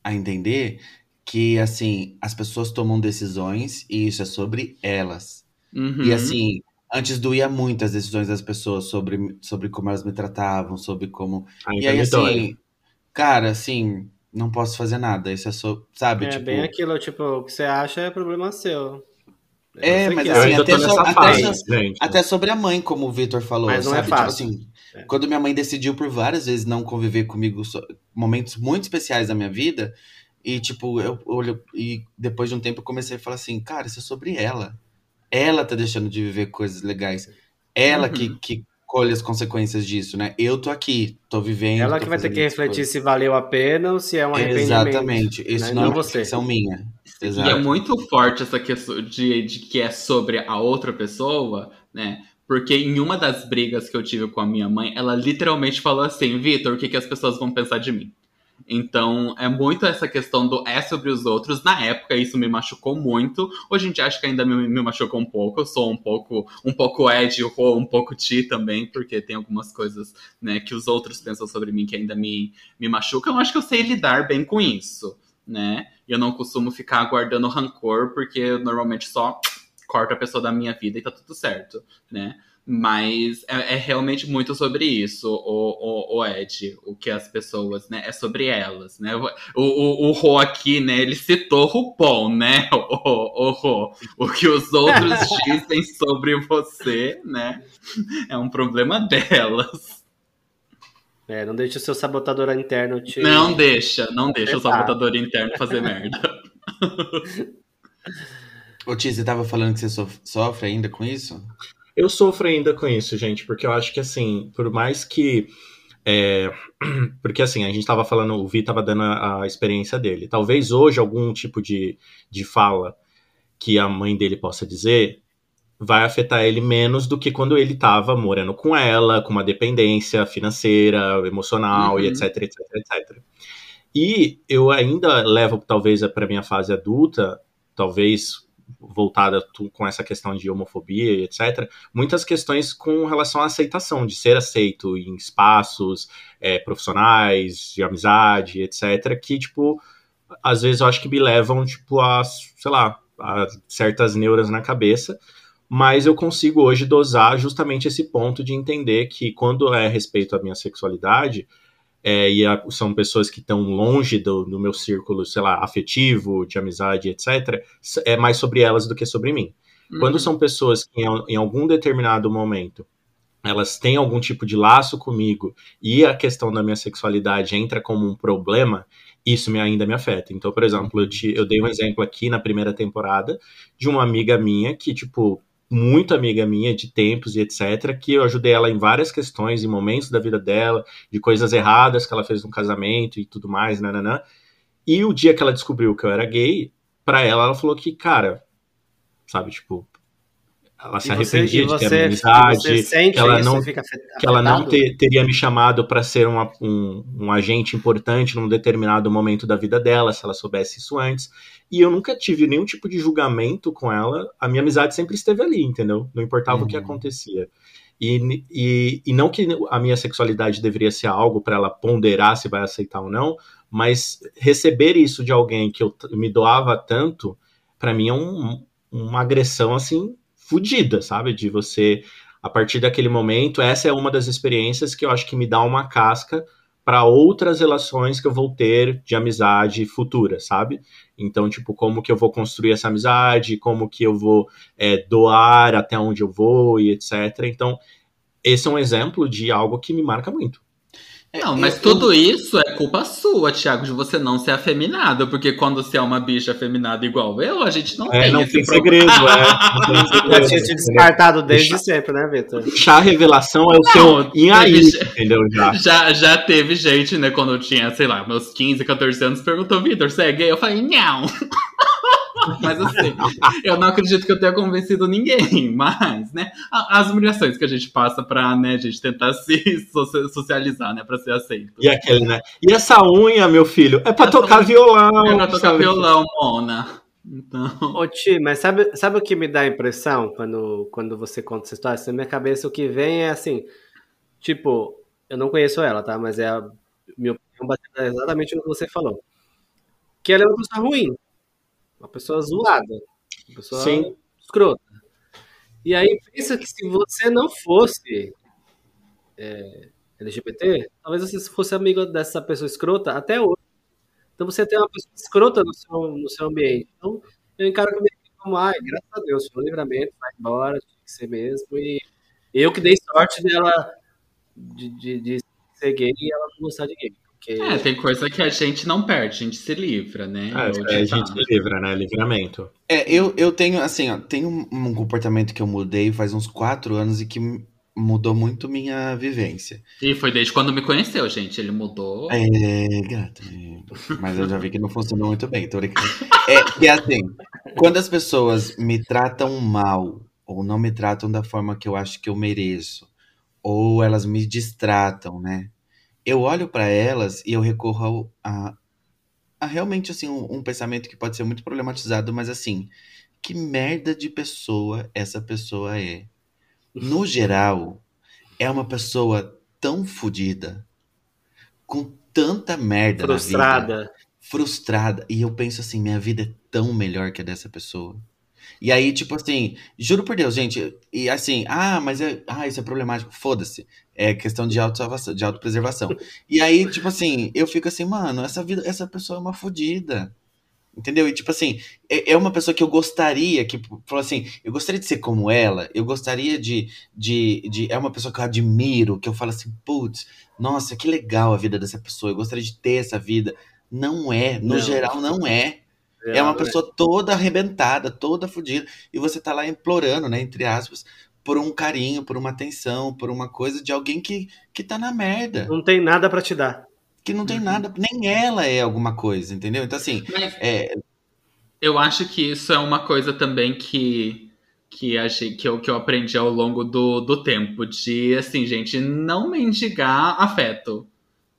a entender que assim as pessoas tomam decisões e isso é sobre elas. uhum. E assim, antes doía muito as decisões das pessoas sobre, sobre como elas me tratavam, sobre como. Ainda E aí, me dói. assim, cara, assim, não posso fazer nada. Isso é só, sabe? É tipo, bem aquilo, tipo, o que você acha é problema seu. É, você mas assim, até nessa até fase, sobre a mãe, como o Vitor falou, Mas não é sabe? Tipo fácil. assim, É. quando minha mãe decidiu por várias vezes não conviver comigo, so- momentos muito especiais da minha vida, e tipo, eu olho, e depois de um tempo eu comecei a falar assim, cara, isso é sobre ela. Ela tá deixando de viver coisas legais. Ela Uhum. que, que colhe as consequências disso, né? Eu tô aqui, tô vivendo. Ela tô que vai ter que refletir coisas. se valeu a pena ou se é um arrependimento. Exatamente. Isso né? não é Não uma você. reflexão minha. E Exato. é muito forte essa questão de, de que é sobre a outra pessoa, né? Porque em uma das brigas que eu tive com a minha mãe, ela literalmente falou assim: Vitor, o que, que as pessoas vão pensar de mim? Então, é muito essa questão do é sobre os outros. Na época, isso me machucou muito. Hoje em dia, acho que ainda me, me machucou um pouco. Eu sou um pouco, um pouco Ed, ou um pouco Ti também, porque tem algumas coisas né, que os outros pensam sobre mim que ainda me, me machucam. Eu acho que eu sei lidar bem com isso, né? Eu não costumo ficar guardando rancor, porque eu normalmente só corto a pessoa da minha vida e tá tudo certo, né? Mas é, é realmente muito sobre isso, o, o, o Ed, o que as pessoas, né? É sobre elas, né? O, o, o Rô aqui, né? Ele citou RuPaul, né? O, o, o Rô. O que os outros dizem sobre você, né? É um problema delas. É, não deixe o seu sabotador interno te. Não deixa, não deixa o sabotador interno fazer merda. Ô, Tia, você tava falando que você sof- sofre ainda com isso? Eu sofro ainda com isso, gente, porque eu acho que assim, por mais que. é, porque assim, a gente tava falando, o Vi tava dando a, a experiência dele. Talvez hoje algum tipo de, de fala que a mãe dele possa dizer vai afetar ele menos do que quando ele tava morando com ela, com uma dependência financeira, emocional e Uhum. etc, etc, etc. E eu ainda levo, talvez, para minha fase adulta, talvez voltada com essa questão de homofobia e etc., muitas questões com relação à aceitação, de ser aceito em espaços é, profissionais, de amizade, etc., que, tipo, às vezes eu acho que me levam, tipo, a, sei lá, a certas neuras na cabeça, mas eu consigo hoje dosar justamente esse ponto de entender que quando é respeito à minha sexualidade, é, e a- são pessoas que estão longe do, do meu círculo, sei lá, afetivo, de amizade, etc., é mais sobre elas do que sobre mim. Quando Uhum. são pessoas que em, em algum determinado momento elas têm algum tipo de laço comigo e a questão da minha sexualidade entra como um problema, isso me, ainda me afeta. Então, por exemplo, eu, te- eu dei um exemplo aqui na primeira temporada de uma amiga minha que, tipo, muito amiga minha de tempos e etc, que eu ajudei ela em várias questões, em momentos da vida dela, de coisas erradas que ela fez no casamento e tudo mais, nananã. E o dia que ela descobriu que eu era gay, pra ela, ela falou que, cara, sabe, tipo, ela se você, arrependia e de ter você, amizade, você que ela isso, não- você que ela não teria me chamado para ser uma- um, um agente importante num determinado momento da vida dela, se ela soubesse isso antes. E eu nunca tive nenhum tipo de julgamento com ela. A minha amizade sempre esteve ali, entendeu? Não importava o que Uhum. acontecia. E, e, e não que a minha sexualidade deveria ser algo para ela ponderar se vai aceitar ou não, mas receber isso de alguém que eu me doava tanto, para mim é um- uma agressão assim fodida, sabe? De você a partir daquele momento, essa é uma das experiências que eu acho que me dá uma casca para outras relações que eu vou ter de amizade futura, sabe? Então, tipo, como que eu vou construir essa amizade, como que eu vou é, doar até onde eu vou e etc. Então, esse é um exemplo de algo que me marca muito. Não, mas eu- tudo isso é culpa sua, Thiago, de você não ser afeminado. Porque quando você é uma bicha afeminada igual eu, a gente não É, tem não esse tem segredo, é. Não tem Já segredo, tinha te descartado desde sempre, né, Vitor? Chá revelação é o Não, seu em aí, entendeu? Já. Já, já teve gente, né, quando eu tinha, sei lá, meus 15, 14 anos, perguntou, Vitor, você é gay? Eu falei, não. mas assim, eu não acredito que eu tenha convencido ninguém, mas, né, as humilhações que a gente passa pra, né, a gente tentar se socia- socializar, né, pra ser aceito. E aquele, né? E essa unha, meu filho, é pra Essa tocar unha- violão. É pra tocar sabe? violão, Mona. Então, Ô, Ti, mas sabe, sabe o que me dá a impressão quando, quando você conta essa história? Assim, Na minha cabeça, o que vem é assim, tipo, eu não conheço ela, tá? Mas é a minha opinião exatamente no que você falou. Que ela é uma pessoa ruim. Uma pessoa zoada. Uma pessoa Sim. escrota. E aí, pensa que se você não fosse é, LGBT, talvez você fosse amigo dessa pessoa escrota até hoje. Então você tem uma pessoa escrota no seu, no seu ambiente. Então eu encaro comigo como, ai, graças a Deus, foi um livramento, vai embora, tinha que ser mesmo. E eu que dei sorte dela de, de, de ser gay e ela não gostar de gay. Porque é, tem coisa que a gente não perde, a gente se livra, né? É, Eu é, a te gente falo. livra, né? Livramento. É, eu, eu tenho, assim, ó, tenho um, um comportamento que eu mudei faz uns quatro anos e que mudou muito minha vivência. E foi desde quando me conheceu, gente. Ele mudou. É, gato. é, Mas eu já vi que não funcionou muito bem, tô brincando. É que assim, quando as pessoas me tratam mal, ou não me tratam da forma que eu acho que eu mereço, ou elas me distratam, né? Eu olho pra elas e eu recorro ao- a, a realmente assim um, um pensamento que pode ser muito problematizado, mas assim, que merda de pessoa essa pessoa é? No geral, é uma pessoa tão fodida, com tanta merda na vida frustrada. frustrada. E eu penso assim, minha vida é tão melhor que a dessa pessoa. E aí, tipo assim, juro por Deus, gente, e assim, ah, mas é, ah, isso é problemático. Foda-se. É questão de autosalvação, de autopreservação. E aí, tipo assim, eu fico assim, mano, essa vida, essa pessoa é uma fodida. Entendeu? E tipo assim, é, é uma pessoa que eu gostaria, que falou assim, eu gostaria de ser como ela, eu gostaria de, de, de. É uma pessoa que eu admiro, que eu falo assim, putz, nossa, que legal a vida dessa pessoa, eu gostaria de ter essa vida. Não é, no Não. geral não é. É uma pessoa toda arrebentada, toda fodida. E você tá lá implorando, né, entre aspas, por um carinho, por uma atenção, por uma coisa de alguém que, que tá na merda. Não tem nada pra te dar. Que não tem nada, nem ela é alguma coisa, entendeu? Então, assim, Mas é, eu acho que isso é uma coisa também que, que, achei, que, eu, que eu aprendi ao longo do, do tempo. De, assim, gente, não mendigar afeto.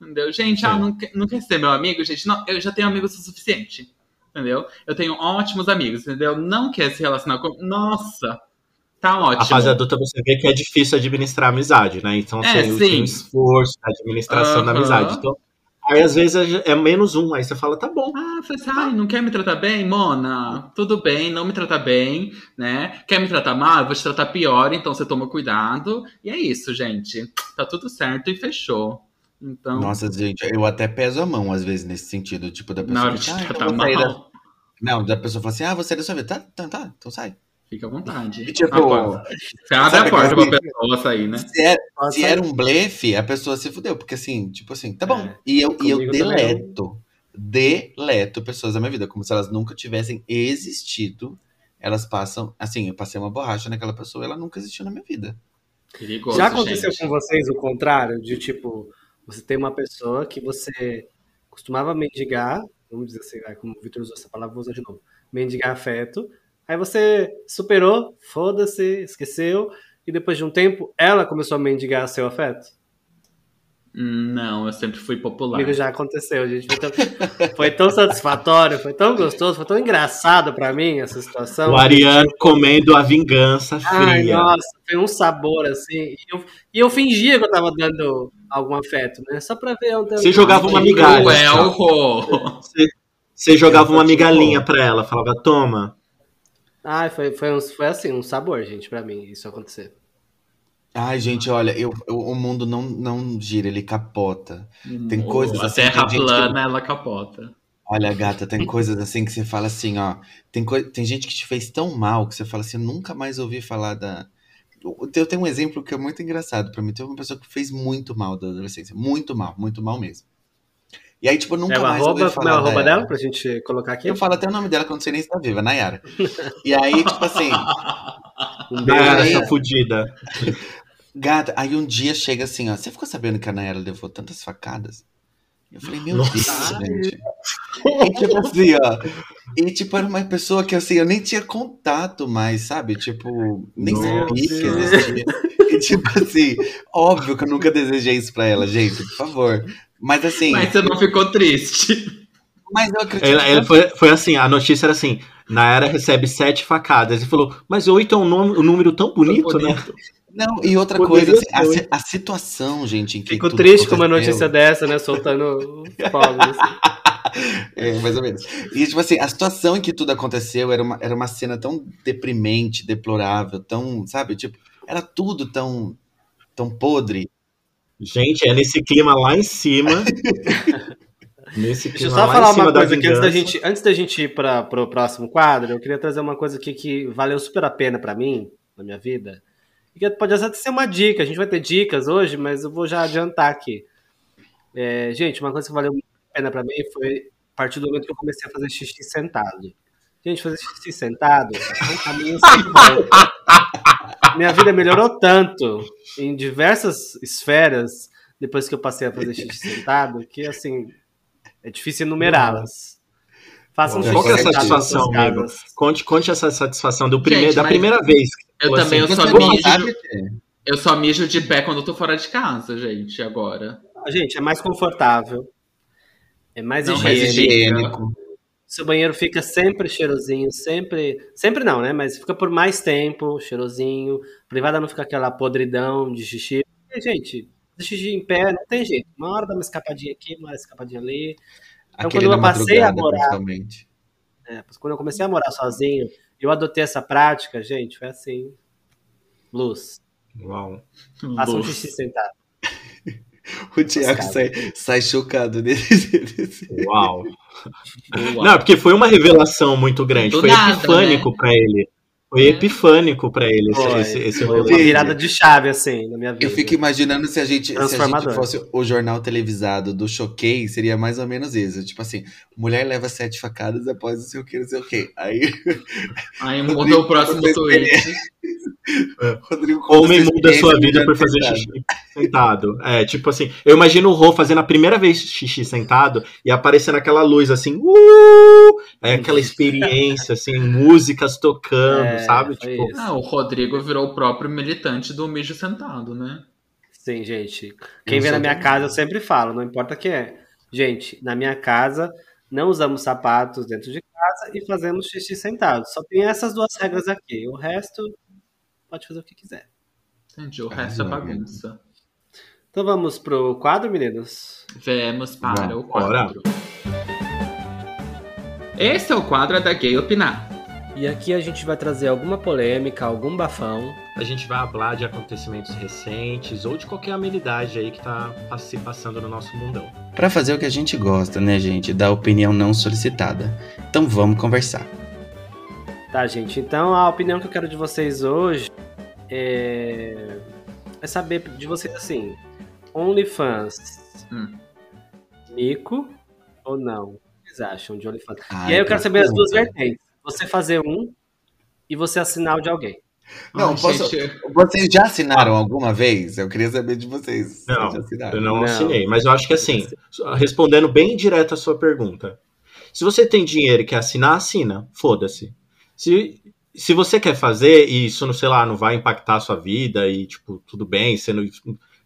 Entendeu? Gente, ah, não, quer- não quer ser meu amigo? Gente, não, eu já tenho amigos o suficiente. Entendeu? Eu tenho ótimos amigos, entendeu? Não quer se relacionar com. Nossa! Tá ótimo. A fase adulta você vê que é difícil administrar a amizade, né? Então, É, assim, sim. tem esforço na administração da amizade. Então, aí às vezes é é menos um, aí você fala, tá bom. Ah, falei assim, ai, não quer me tratar bem, Mona? Tudo bem, não me trata bem, né? Quer me tratar mal? Eu vou te tratar pior, então você toma cuidado. E é isso, gente. Tá tudo certo e fechou. Então, nossa, gente, eu até peso a mão às vezes nesse sentido, tipo, da pessoa. na hora de que, "Ah, então sair da-" mal, Não, da pessoa fala assim, ah, você é da sua vida. Tá, tá, tá, então sai. Fica à vontade. E, tipo, você abre a porta pra pessoa sair, né? Se, é- se era um blefe, a pessoa se fudeu, porque assim, tipo assim, tá bom. É, e eu, e eu comigo também. deleto, deleto pessoas da minha vida, como se elas nunca tivessem existido. Elas passam, assim, eu passei uma borracha naquela pessoa e ela nunca existiu na minha vida. Perigoso, Já aconteceu gente. com vocês o contrário? De tipo, você tem uma pessoa que você costumava mendigar, vamos dizer assim, como o Vitor usou essa palavra, vou usar de novo. Mendigar afeto. Aí você superou, foda-se, esqueceu, e depois de um tempo ela começou a mendigar seu afeto? Não, eu sempre fui popular. Comigo já aconteceu, gente. Foi tão, foi tão satisfatório, foi tão gostoso, foi tão engraçado pra mim essa situação. O Ariano comendo a vingança Ai, fria. nossa, foi um sabor assim. E eu, e eu fingia que eu tava dando algum afeto, né? Só pra ver onde eu- Você jogava uma migalha. cruel. Você, você jogava uma migalhinha pra ela, falava, toma. Ai, foi, foi, um- foi assim, um sabor, gente, pra mim, isso acontecer. Ai, gente, olha, eu, eu- o mundo não, não gira, ele capota. Tem Hum, coisas A assim, terra tem gente que- plana, ela capota. Olha, gata, tem coisas assim que você fala assim, ó. Tem, coi- tem gente que te fez tão mal que você fala assim, eu nunca mais ouvi falar da. eu tenho um exemplo que é muito engraçado pra mim. Tem uma pessoa que fez muito mal da adolescência. Muito mal, muito mal mesmo. E aí, tipo, nunca É mais arroba, ouvi como é o falar arroba dela. pra gente colocar aqui? Eu falo até o nome dela quando não sei nem se tá viva, Nayara. E aí, tipo assim, Um Nayara, essa fudida. gata, aí um dia chega assim, ó. Você ficou sabendo que a Nayara levou tantas facadas? Eu falei, meu Nossa. Deus, gente. E tipo assim, ó. E tipo, era uma pessoa que assim, eu nem tinha contato mais, sabe? Tipo, nem Nossa. sabia que existia. E tipo assim, óbvio que eu nunca desejei isso pra ela, gente, por favor. Mas assim, Mas você não ficou triste. mas eu acredito. Ela, ela que- foi, foi assim, a notícia era assim, Nayara recebe sete facadas. E falou, mas oito é um, nome- um número tão bonito, né? Não, e outra Poderia coisa, assim, a, a situação, gente, em que. Fico tudo triste com uma notícia dessa, né? Soltando os fogos. É, mais ou menos. E, tipo assim, a situação em que tudo aconteceu era uma, era uma cena tão deprimente, deplorável, tão, sabe? Tipo, era tudo tão, tão podre. Gente, é nesse clima lá em cima. nesse Deixa eu clima só lá falar em cima uma coisa aqui antes da, gente, antes da gente ir para o próximo quadro. Eu queria trazer uma coisa aqui que valeu super a pena pra mim, na minha vida. E que pode até ser uma dica. A gente vai ter dicas hoje, mas eu vou já adiantar aqui. É, gente, uma coisa que valeu muito a pena pra mim foi a partir do momento que eu comecei a fazer xixi sentado. Gente, fazer xixi sentado é um caminho sem volta. Minha vida melhorou tanto em diversas esferas depois que eu passei a fazer xixi sentado que, assim, é difícil enumerá-las. Façam Qual xixi que é a satisfação, amigo? Conte, conte essa satisfação do prime Gente, da primeira vez. Eu Ou também, eu só Você mijo. Eu só mijo de pé quando eu tô fora de casa, gente, agora. Gente, é mais confortável. É mais Não, mais higiênico. Seu banheiro fica sempre cheirosinho, sempre. Sempre não, né? Mas fica por mais tempo, cheirosinho. Privada não fica aquela podridão de xixi. E, gente, xixi em pé não tem jeito. Uma hora dá uma escapadinha aqui, uma hora escapadinha ali. Então, Aquele quando eu passei a morar-. É, quando eu comecei a morar sozinho, eu adotei essa prática, gente, foi assim. Luz. Uau. Faça um xixi sentado. O Thiago sai, sai chocado desse- Uau. Uau. Não, porque foi uma revelação muito grande. Do foi nada, epifânico né? pra ele. Foi É. epifânico pra ele esse, Foi, esse, esse foi virada de chave, assim, na minha vida. Eu fico imaginando se a gente, se a gente fosse o jornal televisado do Choquei, seria mais ou menos isso. Tipo assim, mulher leva sete facadas após não sei o que, não sei o que. Aí, Aí mudou o próximo tweet. Rodrigo. Homem muda sua vida por fazer xixi sentado. É, tipo assim, eu imagino o Rô fazendo a primeira vez xixi sentado e aparecendo aquela luz assim, uh! É aquela experiência, assim, músicas tocando, É, sabe? Tipo. Ah, o Rodrigo virou o próprio militante do mijo sentado, né? Sim, gente. Quem Eu vem na minha casa, eu sempre falo, não importa quem é. Gente, na minha casa, não usamos sapatos dentro de casa e fazemos xixi sentado. Só tem essas duas regras aqui. O resto, pode fazer o que quiser. Entendi, o resto é bagunça. Então vamos pro quadro, meninos? Vamos para o quadro. Esse é o quadro da Gay Opinar. E aqui a gente vai trazer alguma polêmica, algum bafão. a gente vai falar de acontecimentos recentes ou de qualquer amenidade aí que tá se passando no nosso mundão. Pra fazer o que a gente gosta, né, gente? Da opinião não solicitada. Então vamos conversar. Tá, gente. Então a opinião que eu quero de vocês hoje é, é saber de vocês assim: OnlyFans, Hum. mico ou não? O que vocês acham de OnlyFans? Ai, e aí eu quero saber as duas vertentes. Você fazer um e você assinar o de alguém. Não, Ai, posso- gente, Vocês já assinaram alguma vez? Eu queria saber de vocês. Não, Vocês? Eu não, Não. assinei, mas eu acho que assim, respondendo bem direto a sua pergunta. Se você tem dinheiro e quer assinar, assina. Foda-se. Se, se você quer fazer e isso, não sei lá, não vai impactar a sua vida e, tipo, tudo bem, você não,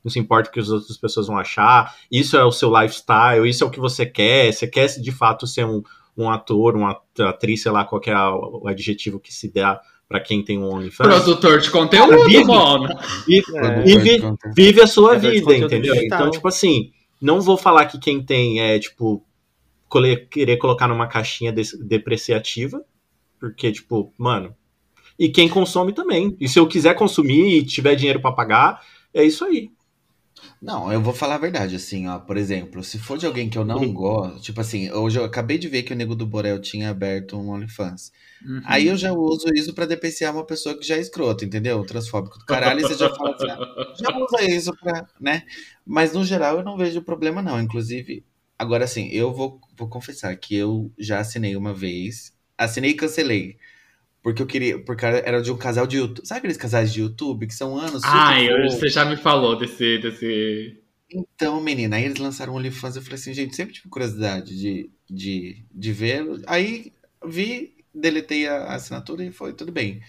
não se importa o que as outras pessoas vão achar, isso é o seu lifestyle, isso é o que você quer, você quer de fato ser um, um ator, uma atriz, sei lá, qual que é o adjetivo que se dá pra quem tem um OnlyFans. produtor de conteúdo, Cara, vive. mano. E, É. e vi- vive a sua de vida, entendeu? digital. Então, tipo assim, não vou falar que quem tem é, tipo, cole- querer colocar numa caixinha depreciativa, porque, tipo, mano. E quem consome também. E se eu quiser consumir e tiver dinheiro pra pagar, é isso aí. Não, eu vou falar a verdade, assim, ó. Por exemplo, se for de alguém que eu não gosto, tipo assim, hoje eu acabei de ver que o Nego do Borel tinha aberto um OnlyFans. Uhum. Aí eu já uso isso pra depreciar uma pessoa que já é escrota, entendeu? Transfóbico do caralho, e você já fala assim, ah, já usa isso pra, né? Mas no geral eu não vejo problema, não. Inclusive, agora assim, eu vou, vou confessar que eu já assinei uma vez, assinei e cancelei. Porque eu queria. Porque era de um casal de YouTube. Sabe aqueles casais de YouTube que são anos? Ah, eu, fofos? você já me falou desse, desse. Então, menina, aí eles lançaram o OnlyFans. Eu falei assim, gente, sempre tive curiosidade de, de, de ver. Aí vi, deletei a assinatura e foi tudo bem.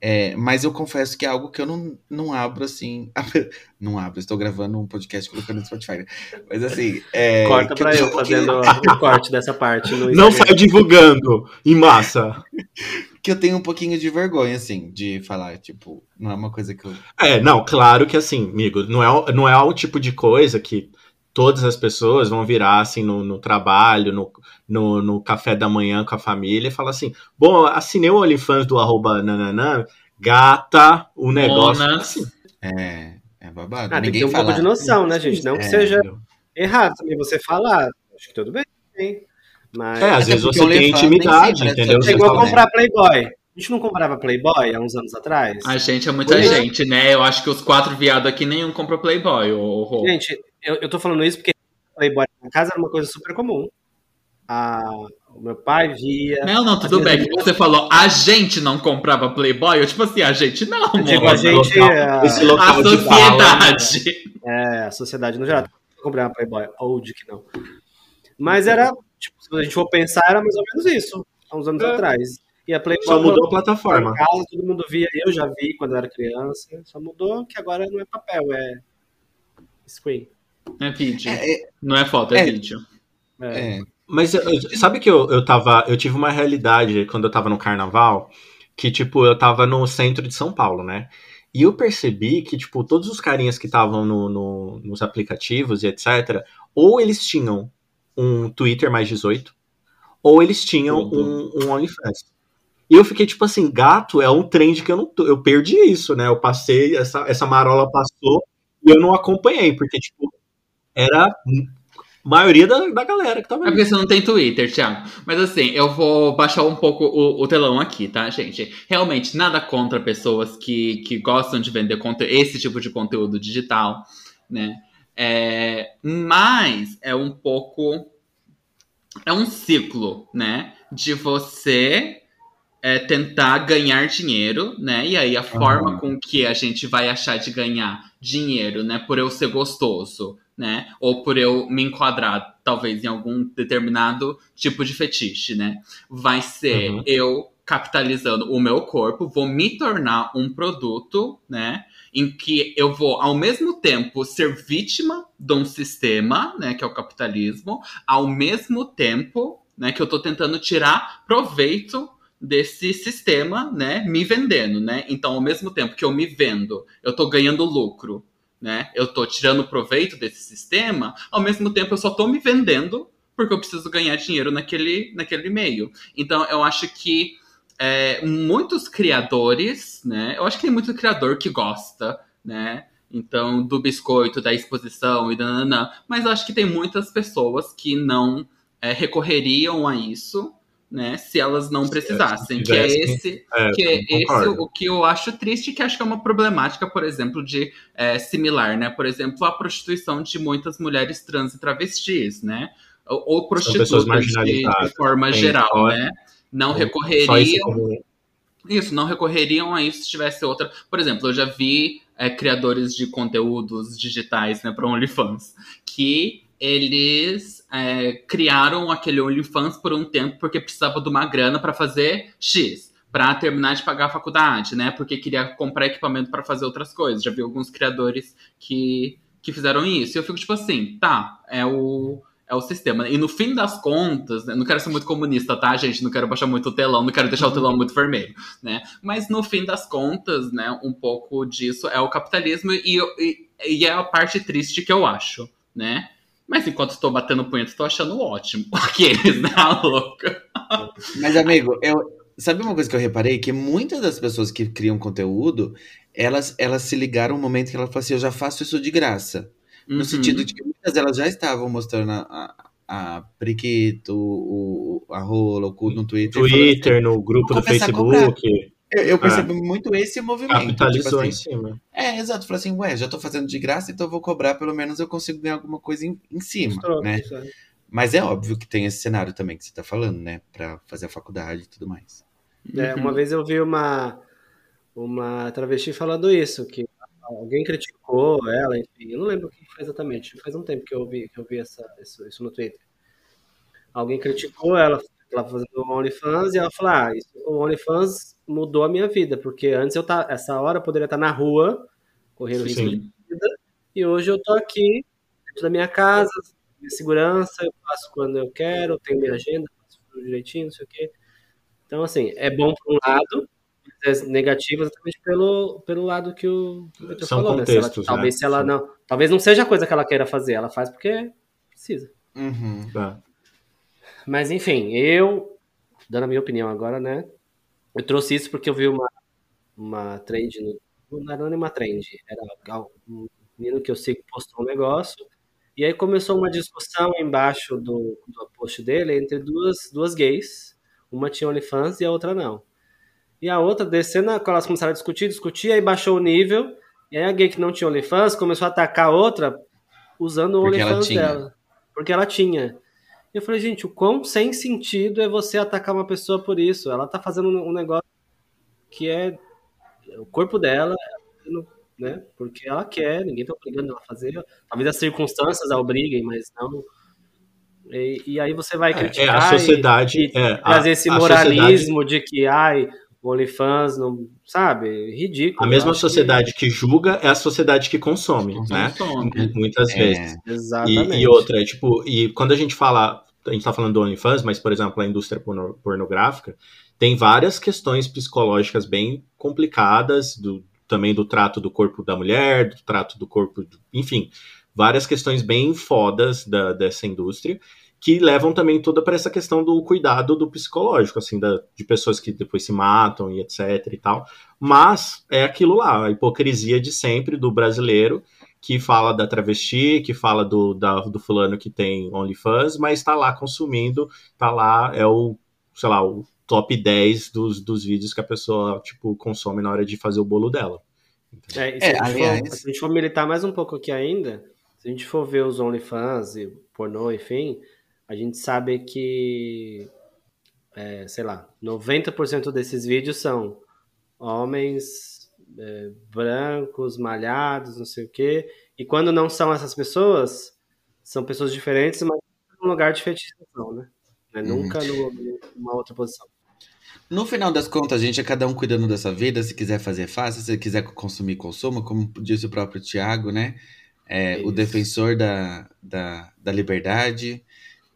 É, mas eu confesso que é algo que eu não, não abro assim. não abro, estou gravando um podcast colocando no Spotify. né? Mas assim. É, Corta que pra eu um pouquinho- fazendo o corte dessa parte no Não sai divulgando em massa. Que eu tenho um pouquinho de vergonha, assim, de falar. Tipo, não é uma coisa que eu. É, não, claro que assim, amigo, não é, não é o tipo de coisa que todas as pessoas vão virar assim no, no trabalho, no, no, no café da manhã com a família e falar assim: bom, assinei o OnlyFans do arroba nananã, gata, o negócio. Monas. Assim, É, é babado. Ah, tem que ter Ninguém um fala. pouco de noção, né, gente? Não que É, seja errado também você falar. Acho que tudo bem. Mas é, às Até vezes você o tem intimidade, sempre é entendeu? é Você igual fala, comprar Playboy. A gente não comprava Playboy há uns anos atrás? A gente é muita é. gente, né? Eu acho que os quatro viados aqui nenhum comprou Playboy. Gente, eu, eu tô falando isso porque Playboy na casa era uma coisa super comum. Ah, o meu pai via. Não, não, tudo bem. você falou, a gente não comprava Playboy. Eu, tipo assim, a gente não. Eu digo mano. a gente, local- a, esse A local de fala, sociedade. é, a sociedade no geral. Eu uma Playboy, old que não. Mas era, tipo, se a gente for pensar, era mais ou menos isso, há uns anos É. atrás. E a Playboy Só mudou a plataforma. casa, todo mundo via, eu já vi quando eu era criança, só mudou que agora não é papel, é screen. É vídeo. É, é, Não é foto, é, É. vídeo. É. é. Mas sabe que eu, eu tava. Eu tive uma realidade quando eu tava no carnaval, que, tipo, eu tava no centro de São Paulo, né? E eu percebi que, tipo, todos os carinhas que estavam no, no- nos aplicativos e etc., ou eles tinham um Twitter mais 18, ou eles tinham um, um OnlyFans. E eu fiquei, tipo assim, gato é um trend que eu não tô. Eu perdi isso, né? Eu passei, essa, essa marola passou e eu não acompanhei, porque, tipo, era a maioria da, da galera que tava É ali. porque você não tem Twitter, Thiago. Mas assim, eu vou baixar um pouco o, o telão aqui, tá, gente? Realmente, nada contra pessoas que, que gostam de vender conte- esse tipo de conteúdo digital, né? É, mas é um pouco. É um ciclo, né? De você é, tentar ganhar dinheiro, né? E aí a forma com que a gente vai achar de ganhar dinheiro, né? Por eu ser gostoso, né? Ou por eu me enquadrar, talvez, em algum determinado tipo de fetiche, né? Vai ser Uhum. eu capitalizando o meu corpo, vou me tornar um produto, né? Em que eu vou, ao mesmo tempo, ser vítima de um sistema, né? Que é o capitalismo, ao mesmo tempo, né? Que eu tô tentando tirar proveito desse sistema, né, me vendendo, né? Então, ao mesmo tempo que eu me vendo, eu tô ganhando lucro, né? Eu tô tirando proveito desse sistema, ao mesmo tempo eu só tô me vendendo porque eu preciso ganhar dinheiro naquele, naquele meio. Então, eu acho que é, muitos criadores, né? Eu acho que tem muito criador que gosta, né? Então, do biscoito, da exposição e dananã. Mas eu acho que tem muitas pessoas que não é, recorreriam a isso, né? Se elas não precisassem. Que é esse É, que é esse o que eu acho triste, que acho que é uma problemática, por exemplo, de é, similar, né? Por exemplo, a prostituição de muitas mulheres trans e travestis, né? Ou, ou prostitutas de, de forma geral, né? Não isso recorreriam isso, não recorreriam a isso se tivesse outra. Por exemplo, eu já vi é, criadores de conteúdos digitais, né, para OnlyFans, que eles é, criaram aquele OnlyFans por um tempo porque precisava de uma grana para fazer X, para terminar de pagar a faculdade, né, porque queria comprar equipamento para fazer outras coisas. Já vi alguns criadores que, que fizeram isso. E eu fico tipo assim, tá, é o é o sistema. E no fim das contas, né, não quero ser muito comunista, tá, gente? Não quero baixar muito o telão, não quero deixar o telão muito vermelho, né? Mas no fim das contas, né, um pouco disso é o capitalismo e, e, e é a parte triste que eu acho, né? Mas enquanto estou batendo punheta, estou achando ótimo. Aqueles, né, louca. Mas, amigo, eu, sabe uma coisa que eu reparei? Que muitas das pessoas que criam conteúdo, elas, elas se ligaram no momento que ela falou assim: eu já faço isso de graça. No Uhum. sentido de que muitas delas já estavam mostrando a, a, a Priquito, o, a Rola, o cu no Twitter. falando Twitter, no grupo do Facebook, Eu, eu percebi muito esse movimento. capitalizou tipo em assim. cima. É, exato. Falei assim, ué, já tô fazendo de graça, então eu vou cobrar, pelo menos eu consigo ganhar alguma coisa em, em cima, trocos, né? é. Mas é óbvio que tem esse cenário também que você tá falando, né? Pra fazer a faculdade e tudo mais. É, Uhum. uma vez eu vi uma, uma travesti falando isso, que alguém criticou ela, enfim, eu não lembro o que foi exatamente, faz um tempo que eu vi, que eu vi essa, isso, isso no Twitter. Alguém criticou ela, ela fazendo o OnlyFans, e ela falou, ah, isso, o OnlyFans mudou a minha vida, porque antes eu tá, essa hora eu poderia estar na rua, correndo risco de vida, e hoje eu tô aqui, dentro da minha casa, minha segurança, eu faço quando eu quero, tenho minha agenda, faço tudo direitinho, não sei o quê. Então, assim, é bom por um lado, exatamente pelo, pelo lado que o São falou, né? Se ela- contextos, né? talvez se ela Sim. não. Talvez não seja a coisa que ela queira fazer, ela faz porque precisa. Uhum. Tá. Mas enfim, eu, dando a minha opinião agora, né? Eu trouxe isso porque eu vi uma, uma trend no. Não era nem uma trend, era um menino que eu sigo postou um negócio. E aí começou uma discussão embaixo do, do post dele entre duas, duas gays. Uma tinha OnlyFans e a outra não. E a outra descendo, quando elas começaram a discutir, discutir, aí baixou o nível. E aí a gay que não tinha OnlyFans começou a atacar a outra usando o Porque OnlyFans dela. Porque ela tinha. Eu falei, gente, o quão sem sentido é você atacar uma pessoa por isso? Ela tá fazendo um negócio que é o corpo dela, né? Porque ela quer, ninguém tá obrigando ela a fazer. Talvez as circunstâncias a obriguem, mas não. E, e aí você vai É, é, criticar a e- sociedade. e, é, a- trazer esse a moralismo de que, ai, o OnlyFans não. Sabe? Ridículo. A mesma sociedade que... julga é a sociedade que consome, né? Consome. Muitas É. vezes. que- Exatamente. E, e outra, é tipo, e quando a gente fala, a gente tá falando do OnlyFans, mas, por exemplo, a indústria porno- pornográfica tem várias questões psicológicas bem complicadas, do, também do trato do corpo da mulher, do trato do corpo, do- enfim, várias questões bem fodas da, dessa indústria, que levam também toda para essa questão do cuidado do psicológico, assim, da, de pessoas que depois se matam e etc e tal. Mas é aquilo lá, a hipocrisia de sempre do brasileiro, que fala da travesti, que fala do, da- do fulano que tem OnlyFans, mas tá lá consumindo, tá lá, é o, sei lá, o top 10 dos, dos vídeos que a pessoa, tipo, consome na hora de fazer o bolo dela. É, se, É, a gente aliás- for, se a gente for militar mais um pouco aqui ainda, se a gente for ver os OnlyFans e pornô, enfim, a gente sabe que, é, sei lá, 90% desses vídeos são homens é, brancos, malhados, não sei o quê. E quando não são essas pessoas, são pessoas diferentes, mas num lugar de fetichização, né? É. Nunca no- numa outra posição. No final das contas, a gente é cada um cuidando da sua vida. Se quiser fazer, faça. Se quiser consumir, consuma. Como disse o próprio Tiago, né? É, o defensor da, da, da liberdade.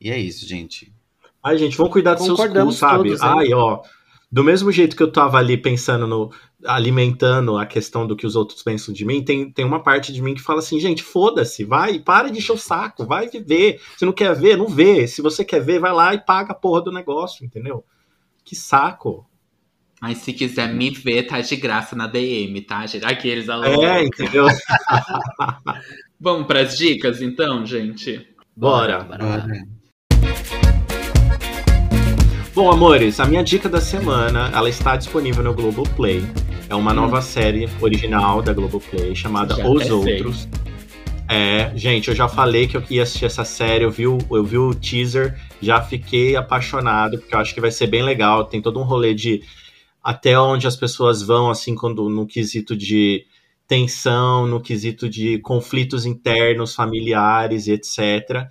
E é isso, gente. Ai, gente, vamos cuidar dos seus cus, sabe? todos, hein? Ai, ó. Do mesmo jeito que eu tava ali pensando no. alimentando a questão do que os outros pensam de mim, tem, tem uma parte de mim que fala assim, gente, foda-se, vai, para de encher o saco, vai viver. Se não quer ver, não vê. Se você quer ver, vai lá e paga a porra do negócio, entendeu? Que saco. Mas se quiser me ver, tá de graça na DM, tá, gente? Aqueles alô. É, entendeu? Vamos pras dicas, então, gente? Bora. Bora. Bom, amores, a minha dica da semana, ela está disponível no Globoplay. É uma nova série original da Globoplay chamada Já Os sei. Outros. É, gente, eu já falei que eu ia assistir essa série, eu vi, o, eu vi o teaser, já fiquei apaixonado, porque eu acho que vai ser bem legal. Tem todo um rolê de até onde as pessoas vão, assim, quando no quesito de tensão, no quesito de conflitos internos, familiares e etc.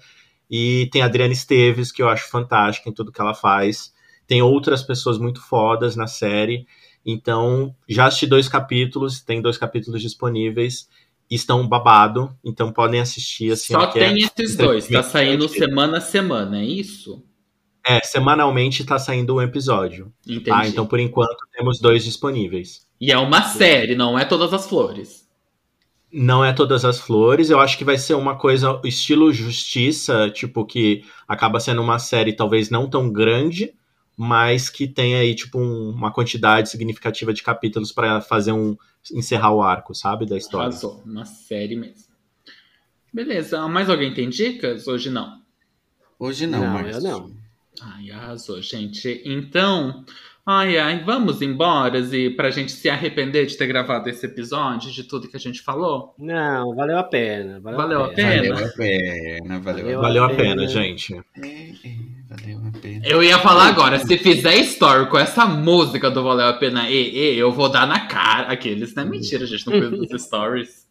E tem a Adriana Esteves, que eu acho fantástica em tudo que ela faz. Tem outras pessoas muito fodas na série. Então, já assisti dois capítulos, tem dois capítulos disponíveis. Estão babado, então podem assistir assim. Só é- tem esses dois, tá saindo semana a semana, é isso? É, semanalmente tá saindo um episódio. Entendi. Tá? Então, por enquanto, temos dois disponíveis. E é uma série, não é todas as flores. Não é todas as flores, eu acho que vai ser uma coisa estilo justiça, tipo, que acaba sendo uma série talvez não tão grande, mas que tem aí, tipo, um- uma quantidade significativa de capítulos pra fazer um. encerrar o arco, sabe? Da história. Arrasou, uma série mesmo. Beleza. Mais alguém tem dicas? Hoje não. Hoje não, Não, Márcio. eu não. Ai, arrasou, gente. Então, ai, ai, vamos embora e pra gente se arrepender de ter gravado esse episódio, de tudo que a gente falou. Não, valeu a pena. Valeu, Valeu a a pena. Valeu a pena, valeu, Valeu a Valeu a pena. pena, gente. É, é, valeu a pena. Eu ia falar agora, se fizer story com essa música do Valeu a Pena E, e eu vou dar na cara. Aqueles, não é mentira, gente, não cuida dos stories.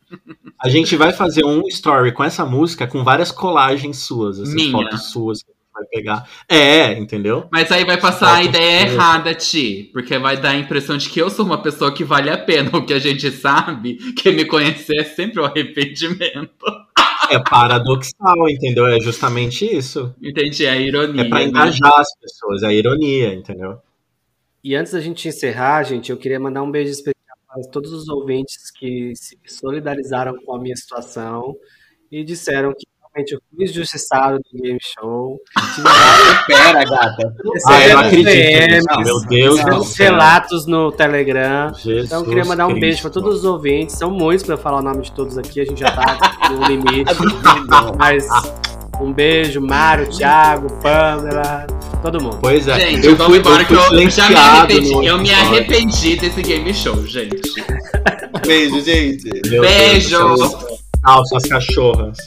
A gente vai fazer um story com essa música com várias colagens suas, essas Minha. fotos suas que a vai pegar. É, entendeu? Mas aí vai passar a ideia errada, Ti. Porque vai dar a impressão de que eu sou uma pessoa que vale a pena. O que a gente sabe, que me conhecer é sempre um arrependimento. É paradoxal, entendeu? É justamente isso. Entendi a ironia. É pra né? engajar as pessoas, é a ironia, entendeu? E antes da gente encerrar, gente, eu queria mandar um beijo especial para todos os ouvintes que se solidarizaram com a minha situação e disseram que realmente eu fui injustiçado no game show. Tive vários Pera, gata. Ah, eu não recebemos acredito meu Deus do céu. relatos no Telegram. Jesus Então eu queria mandar um beijo para Cristo. todos os ouvintes. São muitos para falar o nome de todos aqui, a gente já tá no limite. Mas um beijo, Mário, Thiago, Pamela, todo mundo. Pois é, Gente, eu vamos fui, embora eu que fui eu já me arrependi. Eu me arrependi desse game show, gente. Beijo, gente. Meu Deus do Beijo! céu. Tchau, suas cachorras.